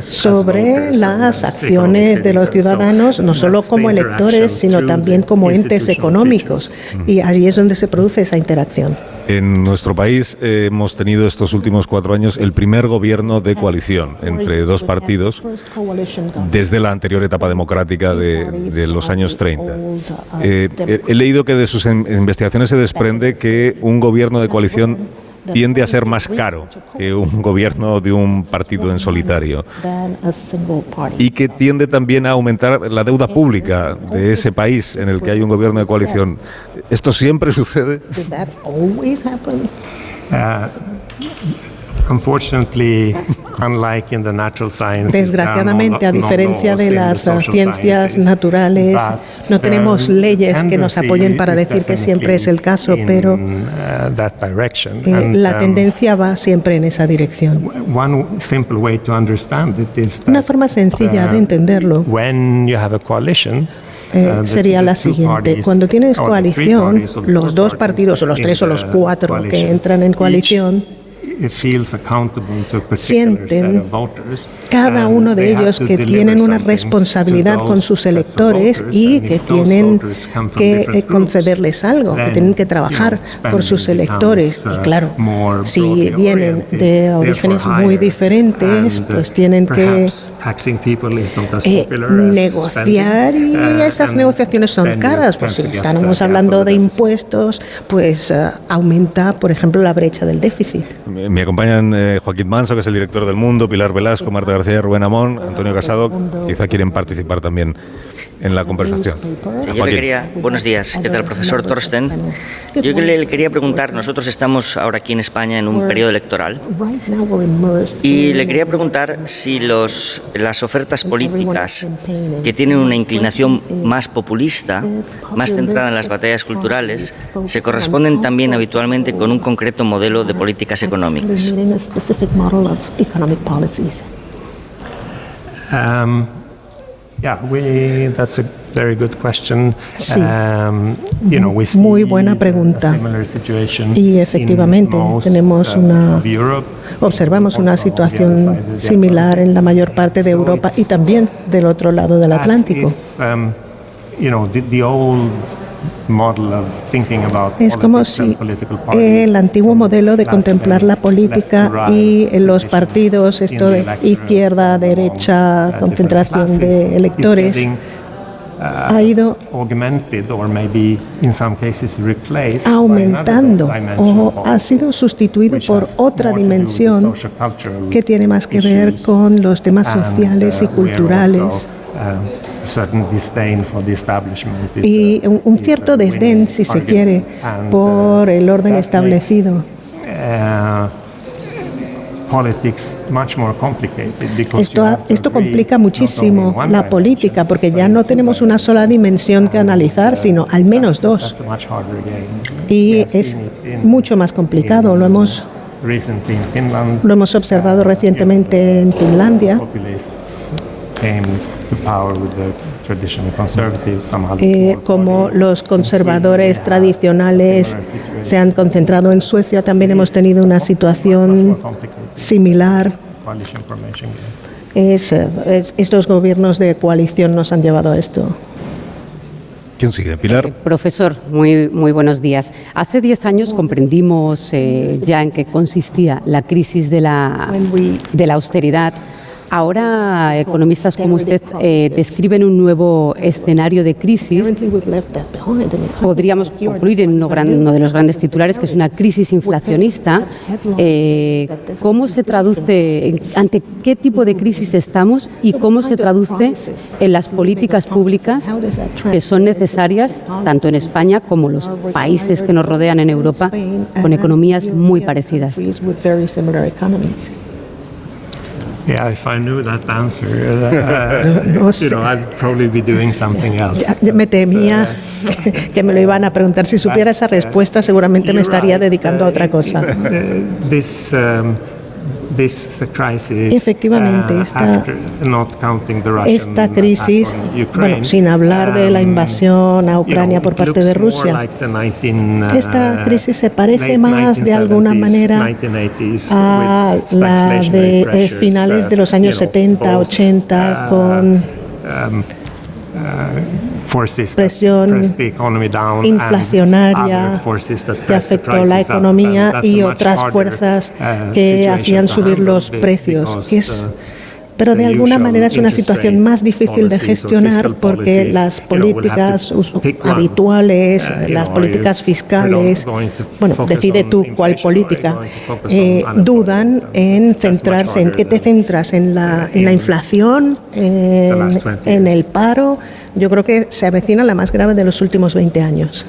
N: sobre las acciones de los ciudadanos, no solo como electores, sino también como entes económicos. Y allí es donde se produce esa interacción.
A: En nuestro país eh, hemos tenido estos últimos cuatro años el primer gobierno de coalición entre dos partidos desde la anterior etapa democrática de, los años 30. Eh, he leído que de sus investigaciones se desprende que un gobierno de coalición tiende a ser más caro que un gobierno de un partido en solitario y que tiende también a aumentar la deuda pública de ese país en el que hay un gobierno de coalición. ¿Esto siempre sucede?
N: Desgraciadamente, a diferencia de las ciencias naturales, no tenemos leyes que nos apoyen para decir que siempre es el caso, pero uh, eh, la um, tendencia va siempre en esa dirección. Una forma sencilla de entenderlo eh, uh, sería la siguiente. Cuando tienes coalición, los dos partidos, o los tres o los cuatro que entran en coalición, sienten cada uno de ellos que tienen una responsabilidad con sus electores y que tienen que eh, concederles algo, que tienen que trabajar por sus electores. Y uh, claro, si vienen de orígenes muy diferentes, pues tienen que eh, negociar y uh, esas negociaciones son caras. Pues si estamos hablando de impuestos, pues uh, aumenta, por ejemplo, la brecha del déficit.
A: Me acompañan eh, Joaquín Manso, que es el director del Mundo, Pilar Velasco, Marta García, Rubén Amón, Antonio Casado. Quizá quieren participar también en la conversación.
H: yo le quería, buenos días, ¿qué tal, profesor Torsten? Yo le quería preguntar, nosotros estamos ahora aquí en España en un periodo electoral y le quería preguntar si los, las ofertas políticas que tienen una inclinación más populista, más centrada en las batallas culturales, se corresponden también habitualmente con un concreto modelo de políticas económicas.
M: Um, Yeah, we, that's a very good question.
N: Sí. Um, you know, we Muy buena pregunta. Y efectivamente tenemos uh, una observamos una situación similar en la mayor parte de Europa y también del otro lado del Atlántico. Um, you know, the, the old es como si el antiguo modelo de contemplar la política y los partidos, esto de izquierda, derecha, concentración de electores, uh, ha ido aumentando. o ha sido sustituido por otra dimensión que tiene más que ver con los temas sociales y uh, culturales. y un, cierto desdén, si se quiere, por el orden establecido. Esto, esto complica muchísimo la política porque ya no tenemos una sola dimensión que analizar, sino al menos dos. Y es mucho más complicado. Lo hemos, lo hemos observado recientemente en Finlandia eh, como los conservadores tradicionales se han concentrado en Suecia, también hemos tenido una situación similar. Es, estos gobiernos de coalición nos han llevado a esto.
A: ¿Quién sigue? Pilar. Eh,
J: profesor, muy, muy buenos días. Hace diez años comprendimos eh, ya en qué consistía la crisis de la, de la austeridad Ahora, economistas como usted eh, describen un nuevo escenario de crisis. Podríamos concluir en uno, de los grandes titulares, que es una crisis inflacionista. Eh, ¿Cómo se traduce, ante qué tipo de crisis estamos y cómo se traduce en las políticas públicas que son necesarias, tanto en España como los países que nos rodean en Europa, con economías muy parecidas?
M: Yeah, if I knew that answer, uh, no you know, I'd probably be doing something else.
N: me temía que me lo iban a preguntar. Si supiera esa respuesta, seguramente me estaría dedicando a otra cosa.
M: This, um,
N: Efectivamente, uh, esta, esta crisis, bueno, sin hablar de la uh, invasión a Ucrania por parte de Rusia, esta uh, crisis se parece más de alguna manera a la de eh, finales de los años 70, 80 con um, presión inflacionaria que afectó la economía y otras fuerzas uh, que hacían subir los precios. Pero de alguna manera es una situación más difícil de gestionar porque las políticas habituales, las políticas fiscales, bueno, decide tú cuál política, eh, dudan en centrarse, en qué te centras, en la, en la inflación, en el paro yo creo que se avecina la más grave de los últimos 20 años.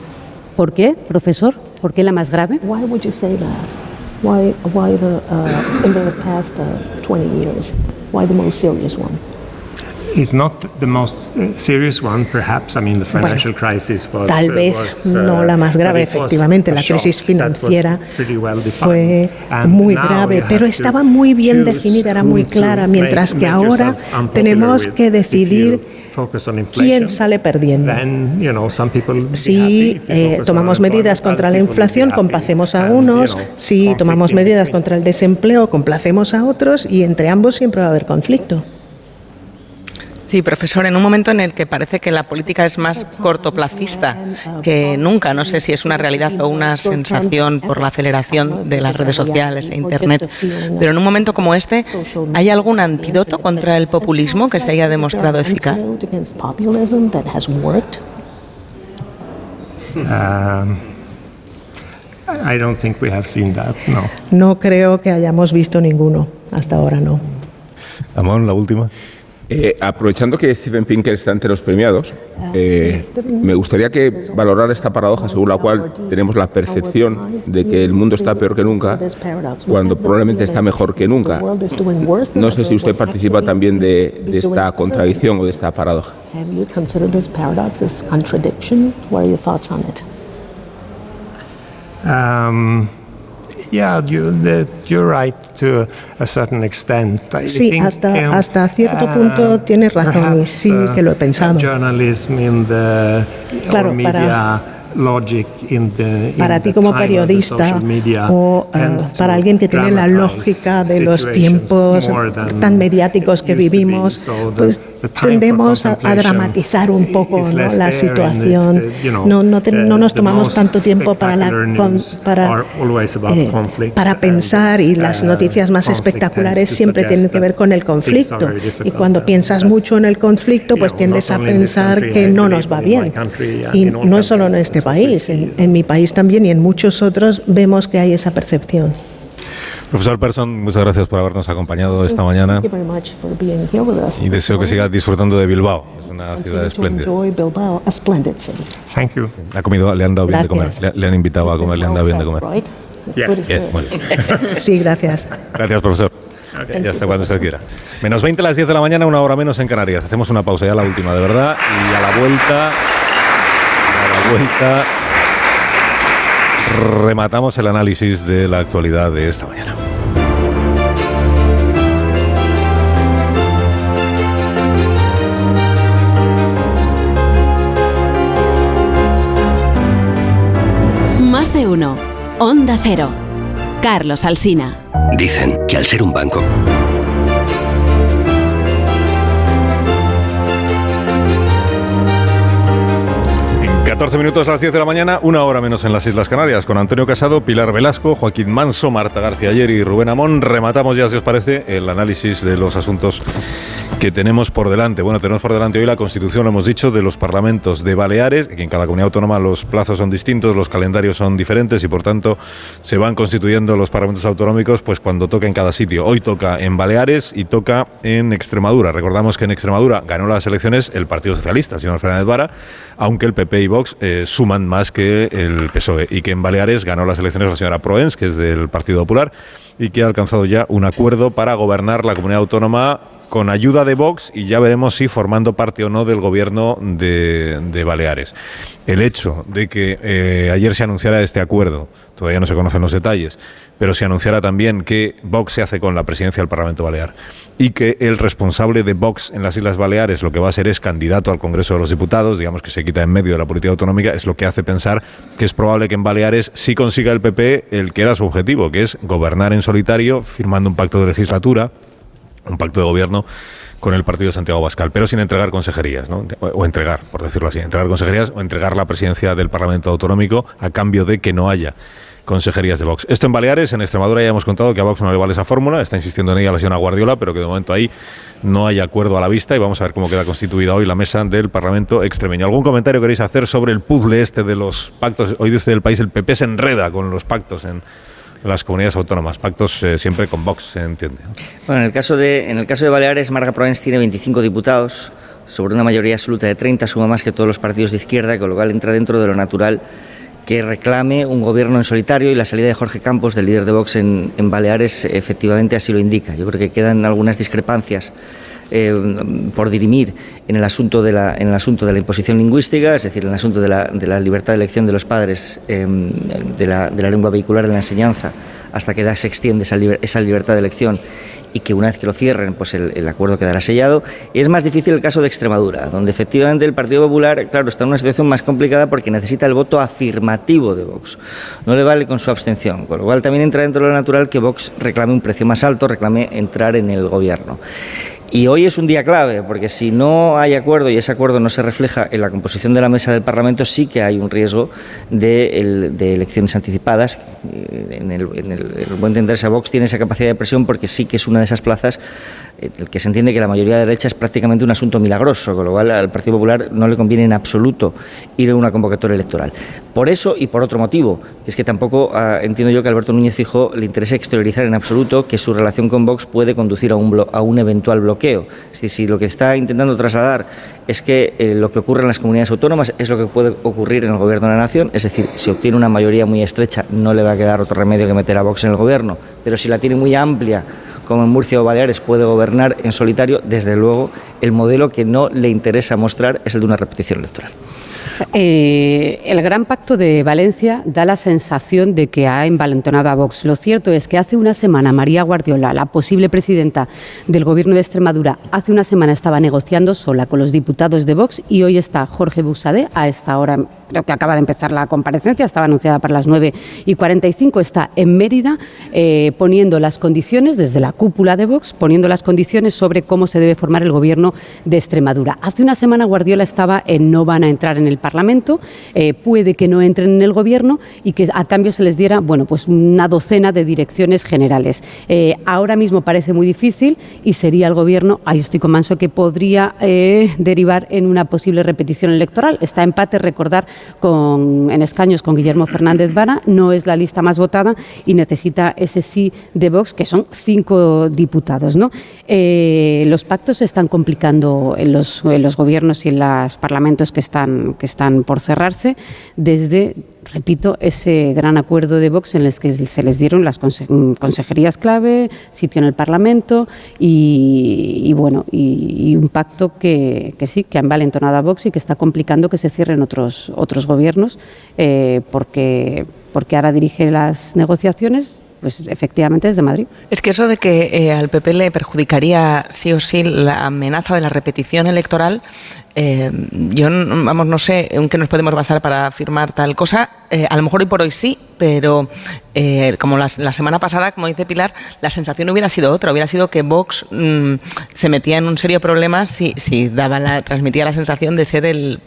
J: ¿Por qué, profesor? ¿Por qué la más grave?
N: Why would you say that? Why, why the, uh, in the past uh, 20 years? Why the most serious one?
M: It's not the most uh, serious one, perhaps. I mean, the financial bueno, crisis was,
N: tal uh, vez was, uh, no la más grave, efectivamente. La crisis financiera well fue muy grave, pero estaba muy bien definida, era muy clara, mientras que ahora tenemos que decidir ¿Quién sale perdiendo? Si eh, tomamos medidas contra la inflación, complacemos a unos, si tomamos medidas contra el desempleo, complacemos a otros y entre ambos siempre va a haber conflicto.
I: Sí, profesor, en un momento en el que parece que la política es más cortoplacista que nunca, no sé si es una realidad o una sensación por la aceleración de las redes sociales e Internet, pero en un momento como este, ¿hay algún antídoto contra el populismo que se haya demostrado eficaz?
N: No creo que hayamos visto ninguno, hasta ahora no.
A: Amón, la última.
L: Eh, aprovechando que Steven Pinker está entre los premiados, eh, me gustaría que valorara esta paradoja según la cual tenemos la percepción de que el mundo está peor que nunca, cuando probablemente está mejor que nunca. No sé si usted participa también de, de esta contradicción o de esta paradoja.
M: Um, Yeah, you, you're right to a certain extent.
N: sí, hasta, um, hasta cierto punto uh, tienes razón sí que lo he pensado. claro, para para ti como periodista o eh, para alguien que tiene la lógica de los tiempos tan mediáticos que vivimos, pues tendemos a, dramatizar un poco la situación. No, no, no, nos tomamos tanto tiempo para, la, para, eh, para pensar y las noticias más espectaculares siempre tienen que ver con el conflicto. Y cuando piensas mucho en el conflicto, pues tiendes a pensar que no nos va bien. Y no solo en este país, en, mi país también y en muchos otros vemos que hay esa percepción.
A: Profesor Persson, muchas gracias por habernos acompañado esta mañana y deseo que siga disfrutando de Bilbao. Es una ciudad espléndida.
M: Thank you.
A: Ha comido, le han dado bien de comer, le, han invitado a comer, le han dado bien de comer.
N: Sí, gracias.
A: Gracias, profesor. Ya hasta cuando usted quiera. Menos 20 a las 10 de la mañana, una hora menos en Canarias. Hacemos una pausa ya, la última, de verdad. Y a la vuelta vuelta rematamos el análisis de la actualidad de esta mañana.
D: Más de uno. Onda Cero. Carlos Alsina.
O: Dicen que al ser un banco
A: 14 minutos a las 10 de la mañana, una hora menos en las Islas Canarias, con Antonio Casado, Pilar Velasco, Joaquín Manso, Marta García Ayer y Rubén Amón. Rematamos ya, si os parece, el análisis de los asuntos que tenemos por delante. Bueno, tenemos por delante hoy la constitución, lo hemos dicho, de los parlamentos de Baleares, que en cada comunidad autónoma los plazos son distintos, los calendarios son diferentes y por tanto se van constituyendo los parlamentos autonómicos pues cuando toca en cada sitio. Hoy toca en Baleares y toca en Extremadura. Recordamos que en Extremadura ganó las elecciones el Partido Socialista, señor Fernández Vara, aunque el PP y Vox eh, suman más que el PSOE y que en Baleares ganó las elecciones la señora Proens, que es del Partido Popular, y que ha alcanzado ya un acuerdo para gobernar la comunidad autónoma con ayuda de Vox y ya veremos si formando parte o no del gobierno de, Baleares. El hecho de que eh, ayer se anunciara este acuerdo, todavía no se conocen los detalles, pero se anunciara también que Vox se hace con la presidencia del Parlamento Balear y que el responsable de Vox en las Islas Baleares lo que va a ser es candidato al Congreso de los Diputados, digamos que se quita en medio de la política autonómica, es lo que hace pensar que es probable que en Baleares sí consiga el PP el que era su objetivo, que es gobernar en solitario, firmando un pacto de legislatura un pacto de gobierno con el partido de Santiago Bascal, pero sin entregar consejerías, ¿no? o entregar, por decirlo así, entregar consejerías o entregar la presidencia del Parlamento Autonómico a cambio de que no haya consejerías de Vox. Esto en Baleares, en Extremadura ya hemos contado que a Vox no le vale esa fórmula, está insistiendo en ella la señora Guardiola, pero que de momento ahí no hay acuerdo a la vista y vamos a ver cómo queda constituida hoy la mesa del Parlamento extremeño. ¿Algún comentario queréis hacer sobre el puzzle este de los pactos? Hoy dice el país el PP se enreda con los pactos en las comunidades autónomas. Pactos eh, siempre con Vox, se entiende.
H: Bueno, en el caso de, en el caso de Baleares, Marga Provence tiene 25 diputados, sobre una mayoría absoluta de 30, suma más que todos los partidos de izquierda, con lo cual entra dentro de lo natural que reclame un gobierno en solitario y la salida de Jorge Campos, del líder de Vox en, en Baleares, efectivamente así lo indica. Yo creo que quedan algunas discrepancias eh, por dirimir en el, asunto de la, en el asunto de la imposición lingüística, es decir, en el asunto de la, libertad de elección de los padres em, de, la, lengua vehicular de la enseñanza, hasta que se extiende esa, libertad de elección y que una vez que lo cierren, pues el, acuerdo quedará sellado. Es más difícil el caso de Extremadura, donde efectivamente el Partido Popular, claro, está en una situación más complicada porque necesita el voto afirmativo de Vox. No le vale con su abstención, con lo cual también entra dentro de lo natural que Vox reclame un precio más alto, reclame entrar en el gobierno. Y hoy es un día clave, porque si no hay acuerdo y ese acuerdo no se refleja en la composición de la mesa del Parlamento, sí que hay un riesgo de, elecciones anticipadas. En el, en el, buen entenderse, Vox tiene esa capacidad de presión porque sí que es una de esas plazas el que se entiende que la mayoría de derecha es prácticamente un asunto milagroso, con lo cual al Partido Popular no le conviene en absoluto ir a una convocatoria electoral. Por eso y por otro motivo, que es que tampoco ah, entiendo yo que Alberto Núñez Fijo le interese exteriorizar en absoluto que su relación con Vox puede conducir a un, a un eventual bloqueo. Si lo que está intentando trasladar es que eh, lo que ocurre en las comunidades autónomas es lo que puede ocurrir en el gobierno de la nación, es decir, si obtiene una mayoría muy estrecha no le va a quedar otro remedio que meter a Vox en el gobierno, pero si la tiene muy amplia, como en Murcia o Baleares puede gobernar en solitario, desde luego el modelo que no le interesa mostrar es el de una repetición electoral.
J: Eh, el gran pacto de Valencia da la sensación de que ha envalentonado a Vox. Lo cierto es que hace una semana María Guardiola, la posible presidenta del Gobierno de Extremadura, hace una semana estaba negociando sola con los diputados de Vox y hoy está Jorge Busadé a esta hora creo que acaba de empezar la comparecencia, estaba anunciada para las 9 y 45, está en Mérida eh, poniendo las condiciones, desde la cúpula de Vox, poniendo las condiciones sobre cómo se debe formar el gobierno de Extremadura. Hace una semana Guardiola estaba en no van a entrar en el Parlamento, eh, puede que no entren en el gobierno y que a cambio se les diera, bueno, pues una docena de direcciones generales. Eh, ahora mismo parece muy difícil y sería el gobierno, ahí estoy con Manso, que podría derivar en una posible repetición electoral. Está empate, recordar en escaños con Guillermo Fernández Vara, no es la lista más votada y necesita ese sí de Vox, que son cinco diputados. ¿no? Eh, los pactos se están complicando en los, en los gobiernos y en los parlamentos que están, que están por cerrarse desde repito, ese gran acuerdo de Vox en el que se les dieron las consejerías clave, sitio en el Parlamento y, bueno, y, un pacto que, sí, que ha envalentonado a Vox y que está complicando que se cierren otros, otros gobiernos eh, porque, porque ahora dirige las negociaciones pues efectivamente desde Madrid.
I: Es que eso de que eh, al PP le perjudicaría sí o sí la amenaza de la repetición electoral, eh, yo vamos no sé en qué nos podemos basar para afirmar tal cosa. Eh, a lo mejor hoy por hoy sí, pero eh, como la, semana pasada, como dice Pilar, la sensación hubiera sido otra, hubiera sido que Vox mm, se metía en un serio problema si, si daba la, transmitía la sensación de ser el,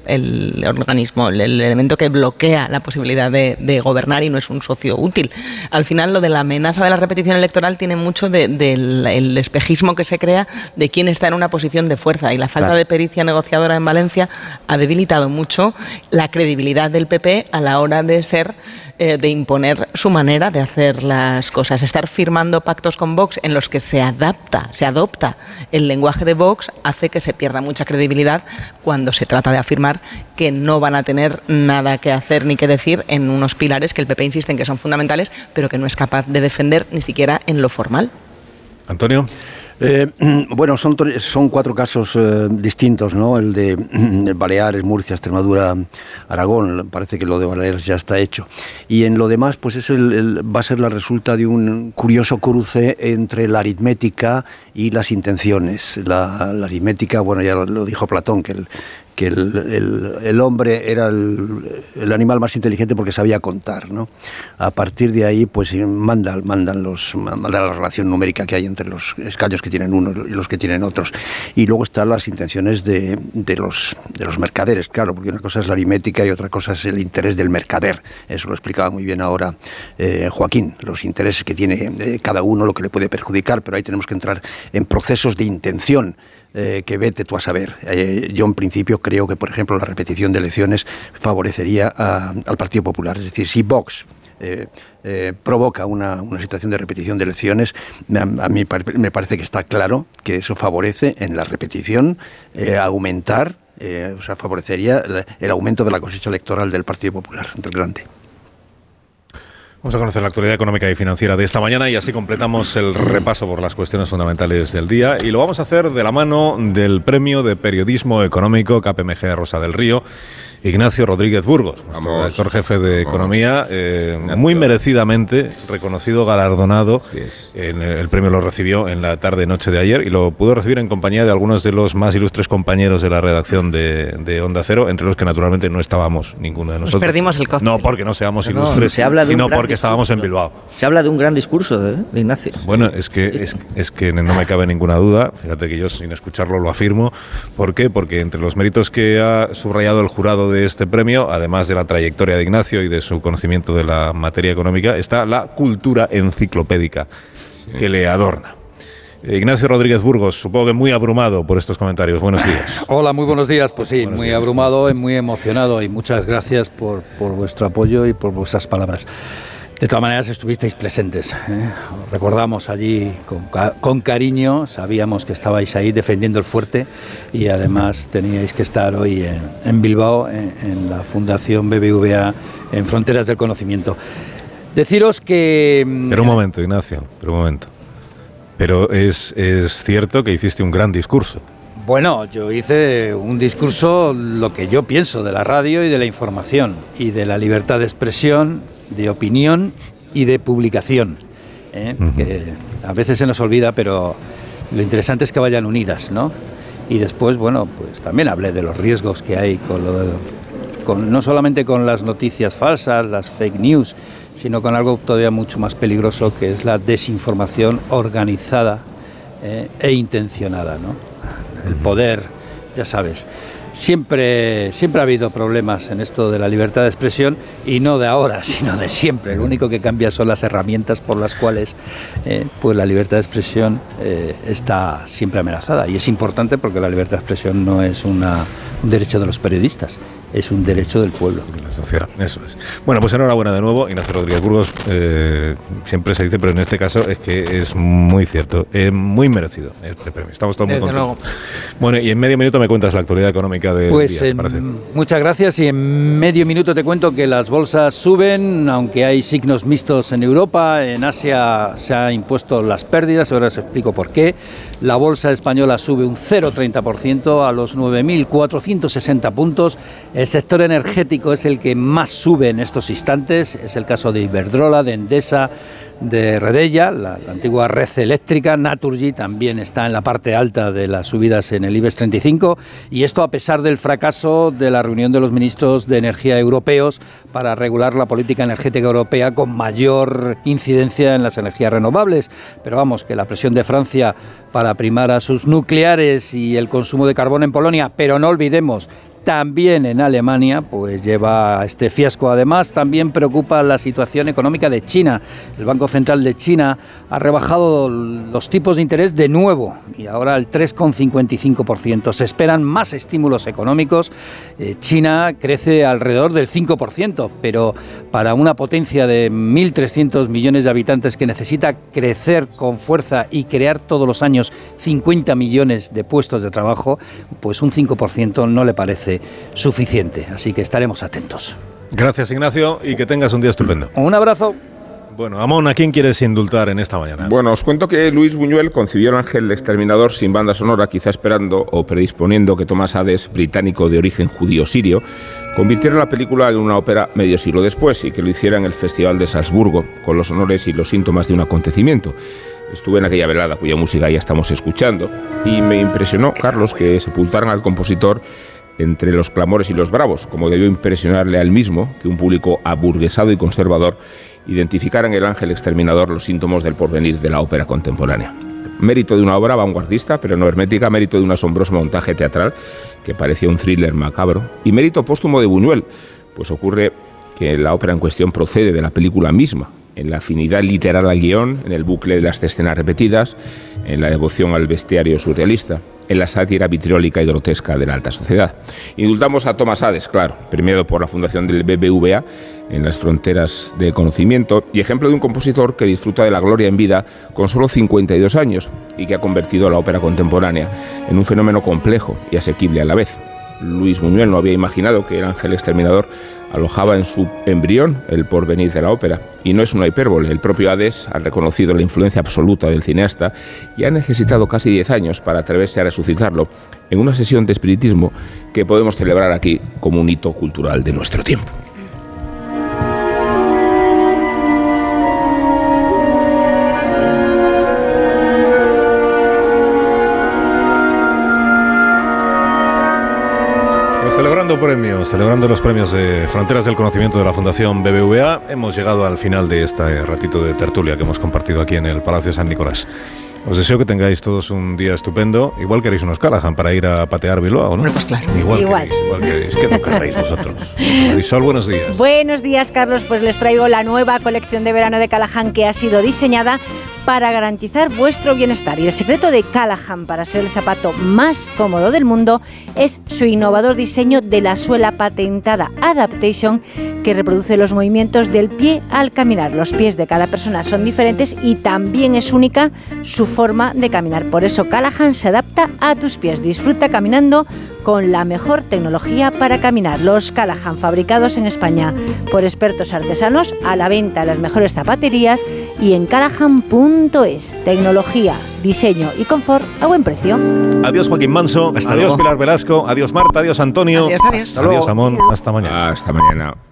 I: organismo, el, elemento que bloquea la posibilidad de, gobernar y no es un socio útil. Al final, lo de la amenaza de la repetición electoral tiene mucho del espejismo que se crea de quién está en una posición de fuerza. Y la falta de pericia negociadora en Valencia ha debilitado mucho la credibilidad del PP a la hora de ser, eh, de imponer su manera de hacer las cosas. Estar firmando pactos con Vox en los que se adapta, se adopta el lenguaje de Vox hace que se pierda mucha credibilidad cuando se trata de afirmar que no van a tener nada que hacer ni que decir en unos pilares que el PP insiste en que son fundamentales, pero que no es capaz de defender ni siquiera en lo formal.
A: Antonio.
K: Eh, bueno, son, son cuatro casos eh, distintos, ¿no? El de Baleares, Murcia, Extremadura, Aragón. Parece que lo de Baleares ya está hecho. Y en lo demás, pues es el, va a ser la resulta de un curioso cruce entre la aritmética y las intenciones. La, la aritmética, bueno, ya lo dijo Platón, que el, que el, hombre era el, animal más inteligente porque sabía contar, ¿no? A partir de ahí, pues manda, mandan los, manda la relación numérica que hay entre los escaños que tienen unos y los que tienen otros. Y luego están las intenciones de, los, de los mercaderes, claro, porque una cosa es la aritmética y otra cosa es el interés del mercader. Eso lo explicaba muy bien ahora eh, Joaquín, los intereses que tiene eh, cada uno, lo que le puede perjudicar, pero ahí tenemos que entrar en procesos de intención eh, que vete tú a saber. Eh, yo en principio creo que, por ejemplo, la repetición de elecciones favorecería al Partido Popular. Es decir, si Vox eh, provoca una, situación de repetición de elecciones, a, mí me parece que está claro que eso favorece en la repetición aumentar, o sea, favorecería el aumento de la cosecha electoral del Partido Popular, del grande.
A: Vamos a conocer la actualidad económica y financiera de esta mañana y así completamos el repaso por las cuestiones fundamentales del día. Y lo vamos a hacer de la mano del Premio de Periodismo Económico KPMG Rosa del Río Ignacio Rodríguez Burgos, nuestro director jefe de Economía, eh, muy merecidamente reconocido, galardonado. En el premio lo recibió en la tarde-noche de ayer y lo pudo recibir en compañía de algunos de los más ilustres compañeros de la redacción de, Onda Cero, entre los que naturalmente no estábamos ninguno de nosotros.
I: perdimos el coche.
A: No porque no seamos ilustres, sino porque estábamos en Bilbao.
H: Se habla de un gran discurso de, Ignacio.
A: Bueno, es que, es, es que no me cabe ninguna duda, fíjate que yo sin escucharlo lo afirmo. ¿Por qué? Porque entre los méritos que ha subrayado el jurado de este premio, además de la trayectoria de Ignacio y de su conocimiento de la materia económica, está la cultura enciclopédica que le adorna. Ignacio Rodríguez Burgos, supongo que muy abrumado por estos comentarios. Buenos días.
P: Hola, muy buenos días. Pues sí, muy abrumado y muy emocionado y muchas gracias por, por vuestro apoyo y por vuestras palabras. De todas maneras, estuvisteis presentes. ¿eh? Recordamos allí con, cariño, sabíamos que estabais ahí defendiendo el fuerte y además teníais que estar hoy en, Bilbao, en, la Fundación BBVA, en Fronteras del Conocimiento. Deciros que...
A: Mm, pero un momento, Ignacio, pero un momento. Pero es, es cierto que hiciste un gran discurso.
P: Bueno, yo hice un discurso, lo que yo pienso de la radio y de la información y de la libertad de expresión de opinión y de publicación, ¿eh? que a veces se nos olvida, pero lo interesante es que vayan unidas, ¿no? Y después, bueno, pues también hablé de los riesgos que hay con, con no solamente con las noticias falsas, las fake news, sino con algo todavía mucho más peligroso que es la desinformación organizada ¿eh? e intencionada, ¿no? El poder, ya sabes, Siempre, siempre ha habido problemas en esto de la libertad de expresión y no de ahora, sino de siempre. Lo único que cambia son las herramientas por las cuales eh, pues la libertad de expresión eh, está siempre amenazada. Y es importante porque la libertad de expresión no es un derecho de los periodistas, es un derecho del pueblo.
A: De la sociedad, eso es. Bueno, pues enhorabuena de nuevo, Ignacio Rodríguez Burgos. Eh, siempre se dice, pero en este caso es que es muy cierto, es muy merecido este premio. Estamos todos muy contentos. Bueno, y en medio minuto me cuentas la actualidad económica de
P: pues muchas gracias y en medio minuto te cuento que las bolsas suben, aunque hay signos mixtos en Europa, en Asia se han impuesto las pérdidas, ahora os explico por qué. La bolsa española sube un 0,30% a los 9.460 puntos El sector energético es el que más sube en estos instantes, es el caso de Iberdrola, de Endesa, de Redella, la, antigua red eléctrica, Naturgy también está en la parte alta de las subidas en el IBEX 35 y esto a pesar del fracaso de la reunión de los ministros de energía europeos para regular la política energética europea con mayor incidencia en las energías renovables. Pero vamos, que la presión de Francia para primar a sus nucleares y el consumo de carbón en Polonia, pero no olvidemos también en Alemania, pues lleva este fiasco. Además, también preocupa la situación económica de China. El Banco Central de China ha rebajado los tipos de interés de nuevo y ahora al 3,55%. Se esperan más estímulos económicos. Eh, China crece alrededor del 5%, pero para una potencia de 1.300 millones de habitantes que necesita crecer con fuerza y crear todos los años 50 millones de puestos de trabajo, pues un 5% no le parece suficiente. Así que estaremos atentos.
A: Gracias Ignacio y que tengas un día estupendo.
P: Un abrazo.
A: Bueno, Amón, ¿a quién quieres indultar en esta mañana?
L: Bueno, os cuento que Luis Buñuel concibió el Ángel Exterminador sin banda sonora, quizá esperando o predisponiendo que Tomás Hades, británico de origen judío-sirio, convirtiera la película en una ópera medio siglo después y que lo hiciera en el Festival de Salzburgo, con los honores y los síntomas de un acontecimiento. Estuve en aquella velada cuya música ya estamos escuchando y me impresionó, Carlos, que sepultaran al compositor entre los clamores y los bravos, como debió impresionarle al mismo que un público aburguesado y conservador identificara en el ángel exterminador los síntomas del porvenir de la ópera contemporánea. Mérito de una obra vanguardista, pero no hermética, mérito de un asombroso montaje teatral que parecía un thriller macabro, y mérito póstumo de Buñuel, pues ocurre que la ópera en cuestión procede de la película misma, en la afinidad literal al guion, en el bucle de las escenas repetidas, en la devoción al bestiario surrealista en la sátira vitriólica y grotesca de la alta sociedad. Indultamos a Thomas Hades, claro, premiado por la fundación del BBVA en las fronteras del conocimiento y ejemplo de un compositor que disfruta de la gloria en vida con solo 52 años y que ha convertido la ópera contemporánea en un fenómeno complejo y asequible a la vez. Luis Buñuel no había imaginado que el ángel exterminador alojaba en su embrión el porvenir de la ópera. Y no es una hipérbole, el propio Hades ha reconocido la influencia absoluta del cineasta y ha necesitado casi 10 años para atreverse a resucitarlo en una sesión de espiritismo que podemos celebrar aquí como un hito cultural de nuestro tiempo.
A: Celebrando premios, celebrando los premios de Fronteras del Conocimiento de la Fundación BBVA, hemos llegado al final de este ratito de tertulia que hemos compartido aquí en el Palacio San Nicolás. Os deseo que tengáis todos un día estupendo. Igual queréis unos Callahan para ir a patear Bilbao, ¿no?
I: Pues claro.
A: Igual, Queréis, igual queréis. ¿Qué no querréis vosotros? Marisol, buenos días.
Q: Buenos días, Carlos. Pues les traigo la nueva colección de verano de Callahan que ha sido diseñada para garantizar vuestro bienestar. Y el secreto de Callahan para ser el zapato más cómodo del mundo es su innovador diseño de la suela patentada Adaptation que reproduce los movimientos del pie al caminar. Los pies de cada persona son diferentes y también es única su forma de caminar. Por eso Callahan se adapta a tus pies. Disfruta caminando con la mejor tecnología para caminar. Los Callahan fabricados en España por expertos artesanos a la venta en las mejores zapaterías y en callahan.es. Tecnología, diseño y confort a buen precio.
A: Adiós Joaquín Manso, adiós Pilar Velasco, adiós Marta, adiós Antonio.
I: Adiós, adiós.
A: Adiós Amón, hasta mañana.
L: Hasta mañana.